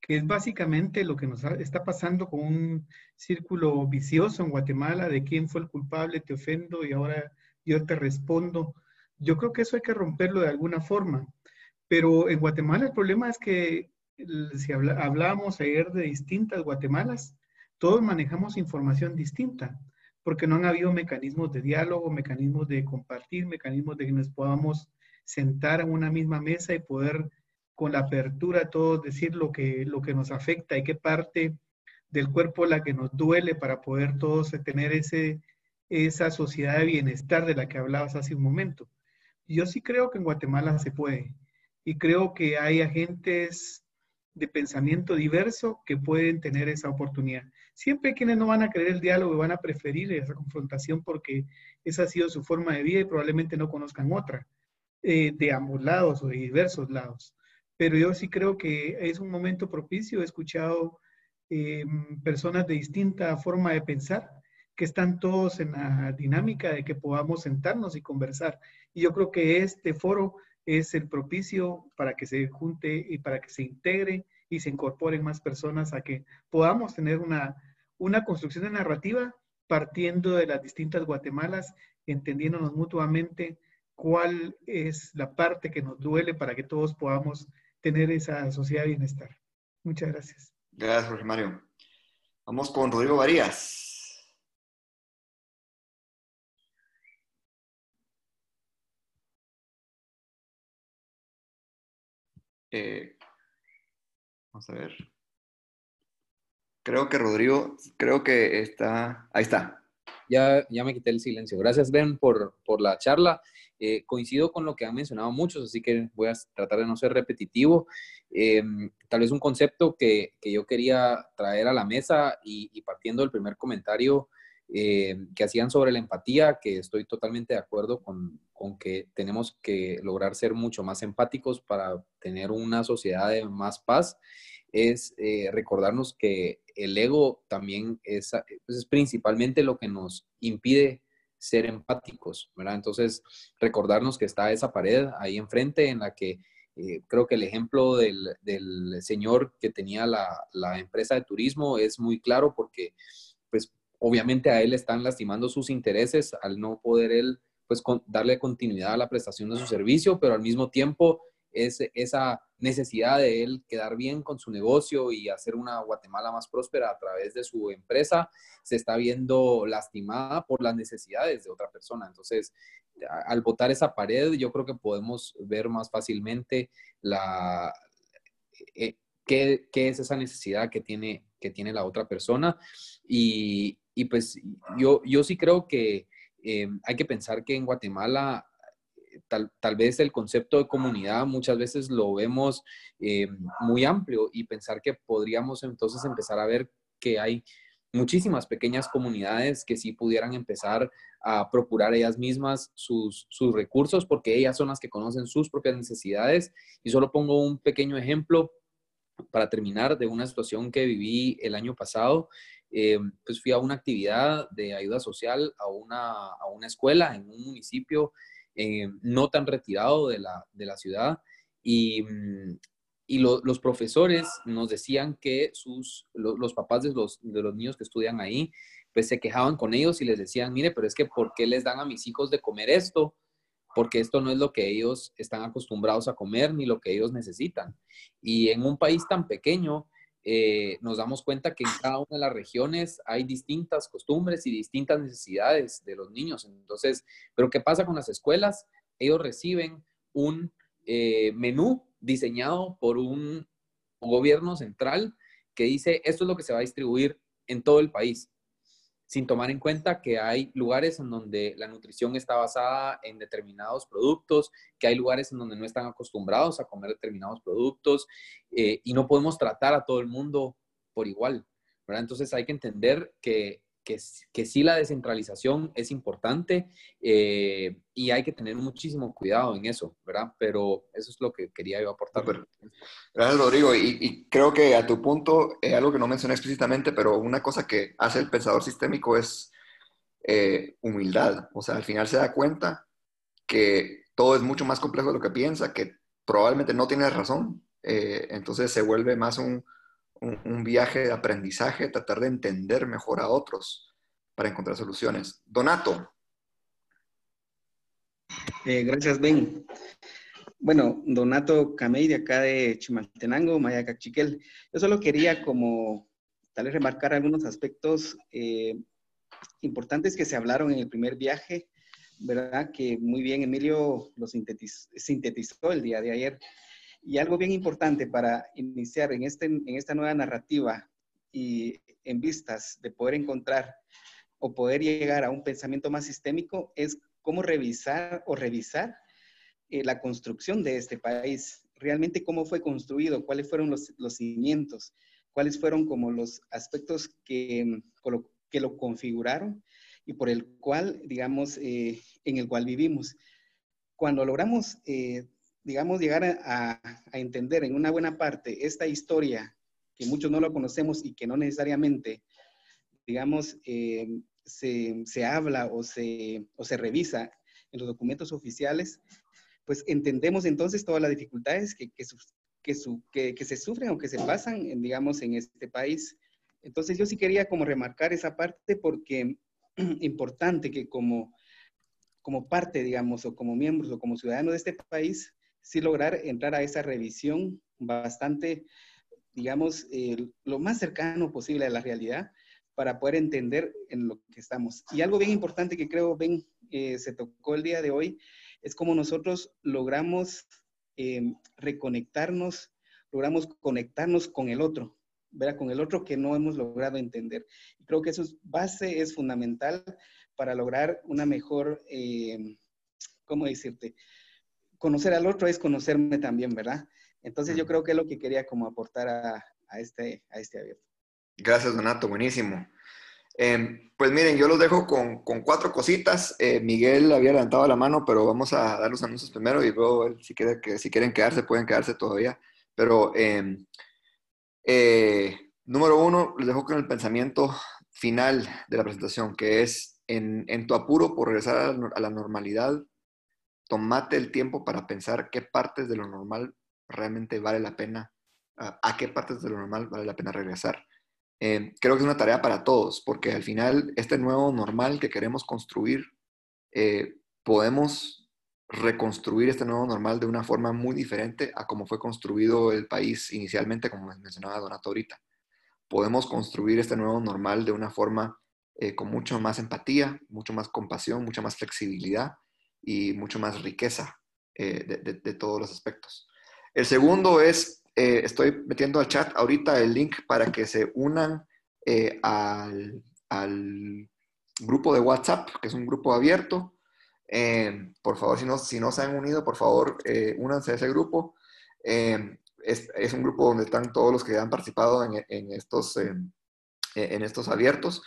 que es básicamente lo que nos está pasando con un círculo vicioso en Guatemala de quién fue el culpable, te ofendo y ahora yo te respondo. Yo creo que eso hay que romperlo de alguna forma. Pero en Guatemala el problema es que si hablábamos ayer de distintas Guatemalas, todos manejamos información distinta, porque no han habido mecanismos de diálogo, mecanismos de compartir, mecanismos de que nos podamos sentar en una misma mesa y poder con la apertura todos decir lo que, lo que nos afecta y qué parte del cuerpo la que nos duele para poder todos tener ese, esa sociedad de bienestar de la que hablabas hace un momento. Yo sí creo que en Guatemala se puede y creo que hay agentes de pensamiento diverso que pueden tener esa oportunidad. Siempre quienes no van a querer el diálogo y van a preferir esa confrontación porque esa ha sido su forma de vida y probablemente no conozcan otra, eh, de ambos lados o de diversos lados. Pero yo sí creo que es un momento propicio. He escuchado eh, personas de distinta forma de pensar que están todos en la dinámica de que podamos sentarnos y conversar. Y yo creo que este foro es el propicio para que se junte y para que se integre y se incorporen más personas a que podamos tener una, una construcción de narrativa partiendo de las distintas Guatemalas, entendiéndonos mutuamente cuál es la parte que nos duele para que todos podamos tener esa sociedad de bienestar. Muchas gracias. Gracias, Jorge Mario. Vamos con Rodrigo Varías. Eh, vamos a ver. Creo que Rodrigo, creo que está, ahí está. Ya, ya me quité el silencio. Gracias, Ben, por, por la charla. Eh, coincido con lo que han mencionado muchos, así que voy a tratar de no ser repetitivo. Em, tal vez un concepto que, que, yo quería traer a la mesa y, partiendo del primer comentario em, que hacían sobre la empatía, que estoy totalmente de acuerdo con, con, que tenemos que lograr ser mucho más empáticos para tener una sociedad de más paz, es eh, recordarnos que el ego también es, pues, es principalmente lo que nos impide ser empáticos, ¿verdad? Entonces, recordarnos que está esa pared ahí enfrente en la que eh, creo que el ejemplo del, del señor que tenía la, la, empresa de turismo es muy claro porque, pues, obviamente a él están lastimando sus intereses al no poder él, pues, darle continuidad a la prestación de su servicio, pero al mismo tiempo es esa necesidad de él quedar bien con su negocio y hacer una Guatemala más próspera a través de su empresa, se está viendo lastimada por las necesidades de otra persona. Entonces, al botar esa pared, yo creo que podemos ver más fácilmente la, eh, qué, qué, es esa necesidad que tiene, que tiene la otra persona. Y, y pues yo, yo sí creo que eh, hay que pensar que en Guatemala tal, tal, vez el concepto de comunidad muchas veces lo vemos eh, muy amplio y pensar que podríamos entonces empezar a ver que hay muchísimas pequeñas comunidades que sí pudieran empezar a procurar ellas mismas sus, sus recursos porque ellas son las que conocen sus propias necesidades. Y solo pongo un pequeño ejemplo para terminar de una situación que viví el año pasado. Eh, pues fui a una actividad de ayuda social a una, a una escuela en un municipio eh, no tan retirado de la, de la ciudad. Y, mm, y los profesores nos decían que sus, los papás de los, de los niños que estudian ahí, pues se quejaban con ellos y les decían, mire, pero es que ¿por qué les dan a mis hijos de comer esto? Porque esto no es lo que ellos están acostumbrados a comer ni lo que ellos necesitan. Y en un país tan pequeño, eh, nos damos cuenta que en cada una de las regiones hay distintas costumbres y distintas necesidades de los niños. Entonces, pero ¿qué pasa con las escuelas? Ellos reciben un eh, menú diseñado por un gobierno central que dice, esto es lo que se va a distribuir en todo el país sin tomar en cuenta que hay lugares en donde la nutrición está basada en determinados productos, que hay lugares en donde no están acostumbrados a comer determinados productos eh, y no podemos tratar a todo el mundo por igual. Entonces hay que entender que que, que sí la descentralización es importante eh, y hay que tener muchísimo cuidado en eso, ¿verdad? Pero eso es lo que quería yo aportar. Gracias, Rodrigo. Y, creo que a tu punto, eh, algo que no mencioné explícitamente, pero una cosa que hace el pensador sistémico es eh, humildad. O sea, al final se da cuenta que todo es mucho más complejo de lo que piensa, que probablemente no tiene razón. entonces se vuelve más un, un, viaje de aprendizaje, tratar de entender mejor a otros para encontrar soluciones. Donato. Eh, gracias, Ben. Bueno, Donato Camey de acá de Chimaltenango, Maya Cachiquel. Yo solo quería como tal vez remarcar algunos aspectos eh, importantes que se hablaron en el primer viaje, ¿verdad? Que muy bien Emilio lo sintetizó el día de ayer. Y algo bien importante para iniciar en, este, en esta nueva narrativa y en vistas de poder encontrar o poder llegar a un pensamiento más sistémico es cómo revisar o revisar eh, la construcción de este país. Realmente cómo fue construido, cuáles fueron los, los cimientos, cuáles fueron como los aspectos que, que lo configuraron y por el cual, digamos, eh, en el cual vivimos. Cuando logramos eh, digamos, llegar a, entender en una buena parte esta historia, que muchos no lo conocemos y que no necesariamente, digamos, eh, se, habla o se, o se revisa en los documentos oficiales, pues entendemos entonces todas las dificultades que, que, que, que, se sufren o que se pasan, en, digamos, en este país. Entonces yo sí quería como remarcar esa parte porque (clears throat) importante que como, como parte, digamos, o como miembros o como ciudadanos de este país, sí lograr entrar a esa revisión bastante digamos, lo más cercano posible a la realidad para poder entender en lo que estamos. Y algo bien importante que creo, ven, eh, se tocó el día de hoy, es cómo nosotros logramos eh, reconectarnos, logramos conectarnos con el otro, ¿verdad? con el otro que no hemos logrado entender. Y creo que eso es base, es fundamental para lograr una mejor, eh, ¿cómo decirte? Conocer al otro es conocerme también, ¿verdad? Entonces yo creo que es lo que quería como aportar a, a este, a este abierto. Gracias, Donato, buenísimo. Em, pues miren, yo los dejo con, con cuatro cositas. Eh, Miguel había levantado la mano, pero vamos a dar los anuncios primero y luego si, quiere, que, si quieren quedarse, pueden quedarse todavía. Pero em, eh, número uno, les dejo con el pensamiento final de la presentación, que es en, en tu apuro por regresar a la, normalidad, tomate el tiempo para pensar qué partes de lo normal realmente vale la pena, a qué partes de lo normal vale la pena regresar. Eh, creo que es una tarea para todos, porque al final este nuevo normal que queremos construir, eh, podemos reconstruir este nuevo normal de una forma muy diferente a como fue construido el país inicialmente, como mencionaba Donato ahorita. Podemos construir este nuevo normal de una forma eh, con mucho más empatía, mucho más compasión, mucha más flexibilidad y mucho más riqueza de todos los aspectos. El segundo es eh, estoy metiendo al chat ahorita el link para que se unan eh, al, grupo de WhatsApp, que es un grupo abierto. Eh, por favor, si no, si no se han unido, por favor, únanse a ese grupo. Es, un grupo donde están todos los que han participado en, estos, en estos abiertos.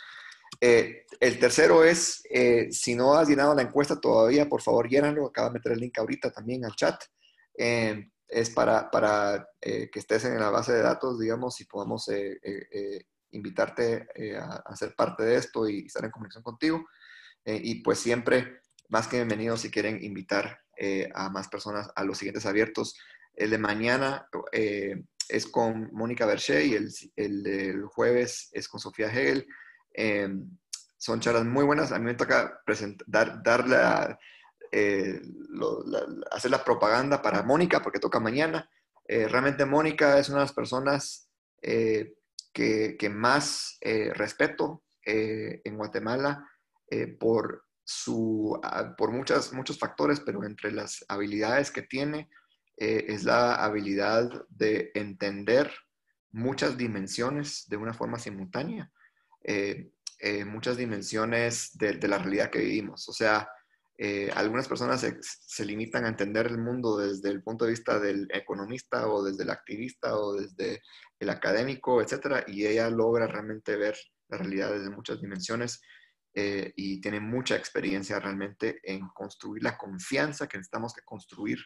El tercero es, si no has llenado la encuesta todavía, por favor, llénalo. Acaba de meter el link ahorita también al chat es para, para eh, que estés en la base de datos, digamos, y podamos eh, eh, invitarte a, ser parte de esto y estar en comunicación contigo. y pues siempre, más que bienvenidos si quieren invitar a más personas a los siguientes abiertos. El de mañana es con Mónica Berché y el, el del jueves es con Sofía Hegel. Son charlas muy buenas. A mí me toca dar, dar la eh, hacer la propaganda para Mónica, porque toca mañana. Eh, realmente Mónica es una de las personas eh, que, más respeto en Guatemala por, su, por muchas, muchos factores, pero entre las habilidades que tiene es la habilidad de entender muchas dimensiones de una forma simultánea, muchas dimensiones de, de, la realidad que vivimos. O sea, eh, algunas personas se, limitan a entender el mundo desde el punto de vista del economista o desde el activista o desde el académico, etcétera, y ella logra realmente ver la realidad desde muchas dimensiones eh, y tiene mucha experiencia realmente en construir la confianza que necesitamos que construir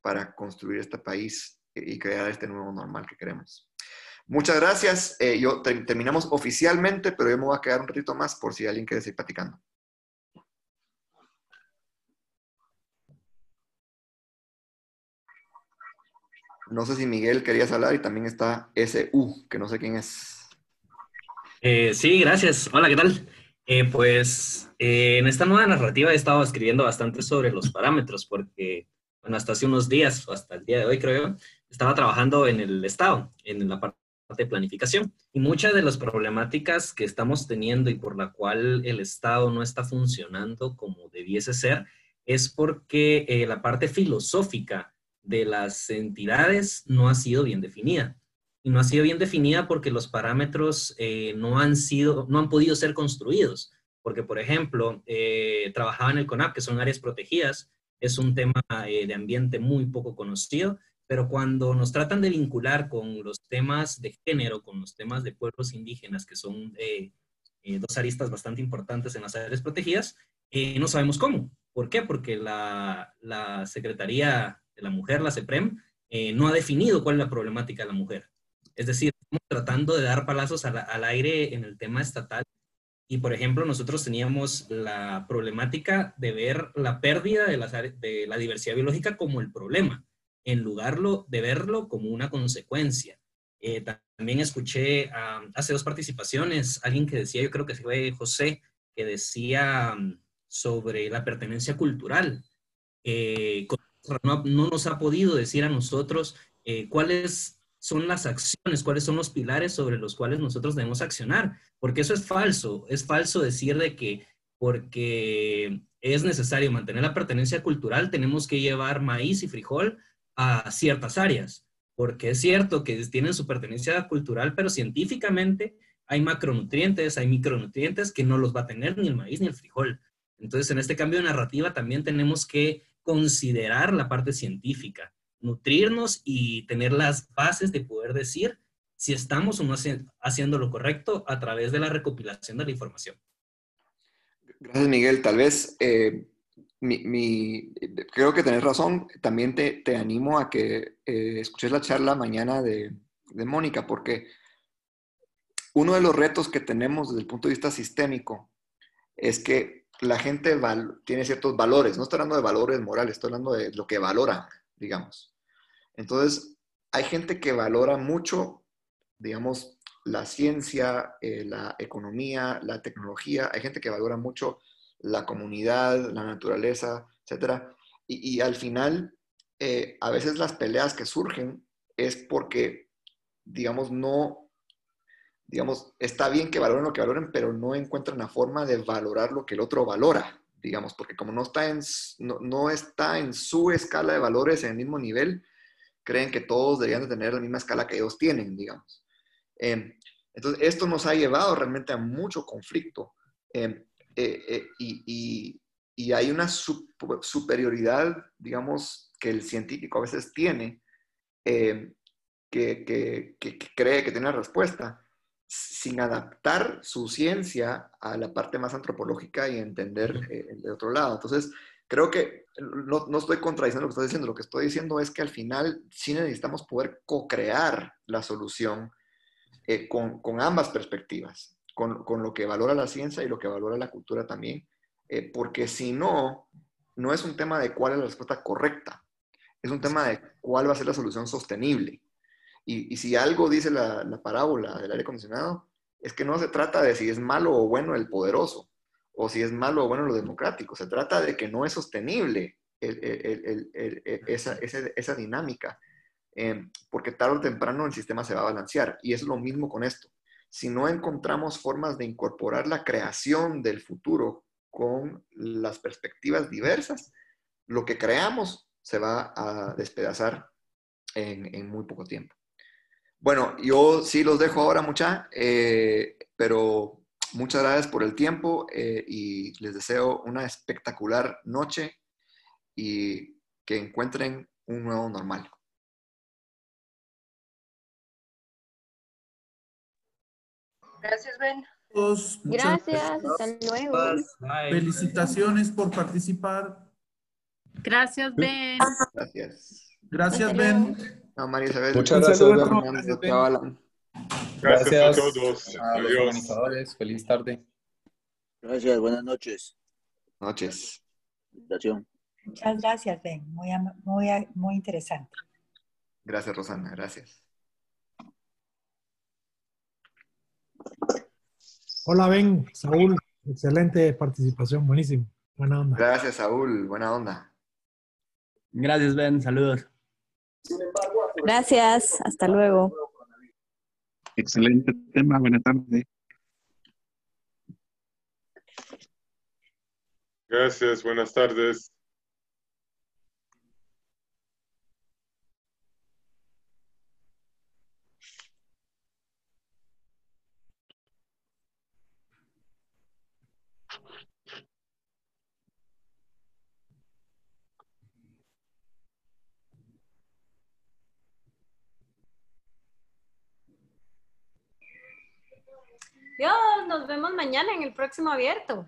para construir este país y crear este nuevo normal que queremos. Muchas gracias. Eh, yo terminamos oficialmente, pero yo me voy a quedar un ratito más por si alguien quiere seguir platicando. No sé si Miguel querías hablar y también está SU, que no sé quién es. Eh, sí, gracias. Hola, ¿qué tal? Eh, pues eh, en esta nueva narrativa he estado escribiendo bastante sobre los parámetros porque, hasta hace unos días, o hasta el día de hoy creo, estaba trabajando en el Estado, en la parte de planificación. Y muchas de las problemáticas que estamos teniendo y por la cual el Estado no está funcionando como debiese ser, es porque la parte filosófica de las entidades no ha sido bien definida. Y no ha sido bien definida porque los parámetros eh, no, han sido, no han podido ser construidos. Porque, por ejemplo, eh, trabajaba en el CONAP, que son áreas protegidas, es un tema eh, de ambiente muy poco conocido, pero cuando nos tratan de vincular con los temas de género, con los temas de pueblos indígenas, que son dos aristas bastante importantes en las áreas protegidas, no sabemos cómo. ¿Por qué? Porque la, la Secretaría de la mujer, la CEPREM, eh, no ha definido cuál es la problemática de la mujer. Es decir, estamos tratando de dar palazos al, aire en el tema estatal. Y, por ejemplo, nosotros teníamos la problemática de ver la pérdida de la, de la diversidad biológica como el problema, en lugar de verlo como una consecuencia. Eh, también escuché hace dos participaciones alguien que decía, yo creo que fue José, que decía mm, sobre la pertenencia cultural. Eh, no, nos ha podido decir a nosotros eh, cuál es son las acciones, cuáles son los pilares sobre los cuales nosotros debemos accionar, porque eso es falso, es falso decir de que porque es necesario mantener la pertenencia cultural, tenemos que llevar maíz y frijol a ciertas áreas, porque es cierto que tienen su pertenencia cultural, pero científicamente hay macronutrientes, hay micronutrientes que no los va a tener ni el maíz ni el frijol. Entonces, en este cambio de narrativa también tenemos que considerar la parte científica, nutrirnos y tener las bases de poder decir si estamos o no haciendo lo correcto a través de la recopilación de la información. Gracias, Miguel. Tal vez eh, creo que tenés razón. También te, animo a que eh, escuches la charla mañana de, de Mónica, porque uno de los retos que tenemos desde el punto de vista sistémico es que la gente tiene ciertos valores. No estoy hablando de valores morales, estoy hablando de lo que valora, digamos. Entonces, hay gente que valora mucho, digamos, la ciencia, eh, la economía, la tecnología. Hay gente que valora mucho la comunidad, la naturaleza, etc. Y, al final, eh, a veces las peleas que surgen es porque, digamos, no, digamos, está bien que valoren lo que valoren, pero no encuentran la forma de valorar lo que el otro valora, digamos, porque como no está en, no está en su escala de valores en el mismo nivel, creen que todos deberían de tener la misma escala que ellos tienen, digamos. Em, entonces, esto nos ha llevado realmente a mucho conflicto em, eh, eh, y, y, hay una superioridad, digamos, que el científico a veces tiene, em, que, que, que, cree que tiene la respuesta, sin adaptar su ciencia a la parte más antropológica y entender eh, el de otro lado. Entonces, creo que no, no, estoy contradiciendo lo que estoy diciendo, lo que estoy diciendo es que al final sí necesitamos poder co-crear la solución eh, con, con, ambas perspectivas, con, con, lo que valora la ciencia y lo que valora la cultura también, eh, porque si no, no es un tema de cuál es la respuesta correcta, es un tema de cuál va a ser la solución sostenible. Y, y si algo dice la, la parábola del aire acondicionado, es que no se trata de si es malo o bueno el poderoso, o si es malo o bueno lo democrático. Se trata de que no es sostenible esa, esa, dinámica, em, porque tarde o temprano el sistema se va a balancear. Y es lo mismo con esto. Si no encontramos formas de incorporar la creación del futuro con las perspectivas diversas, lo que creamos se va a despedazar en, muy poco tiempo. Bueno, yo sí los dejo ahora, mucha, eh, pero Muchas gracias por el tiempo eh, y les deseo una espectacular noche y que encuentren un nuevo normal. Gracias, Ben. Gracias, hasta luego. Felicitaciones por participar. Gracias, Ben. Gracias. Gracias, Ben. María Isabel. Muchas gracias, Ben. Gracias, a todos. A los organizadores. Feliz tarde. Gracias, buenas noches. Noches. Muchas gracias, Ben. Muy, muy, muy interesante. Gracias, Rosana. Gracias. Hola, Ben. Saúl. Excelente participación. Buenísimo. Buena onda. Gracias, Saúl. Buena onda. Gracias, Ben. Saludos. Gracias. Hasta luego. Excelente tema, buenas tardes. Gracias, buenas tardes. Dios, nos vemos mañana en el próximo abierto.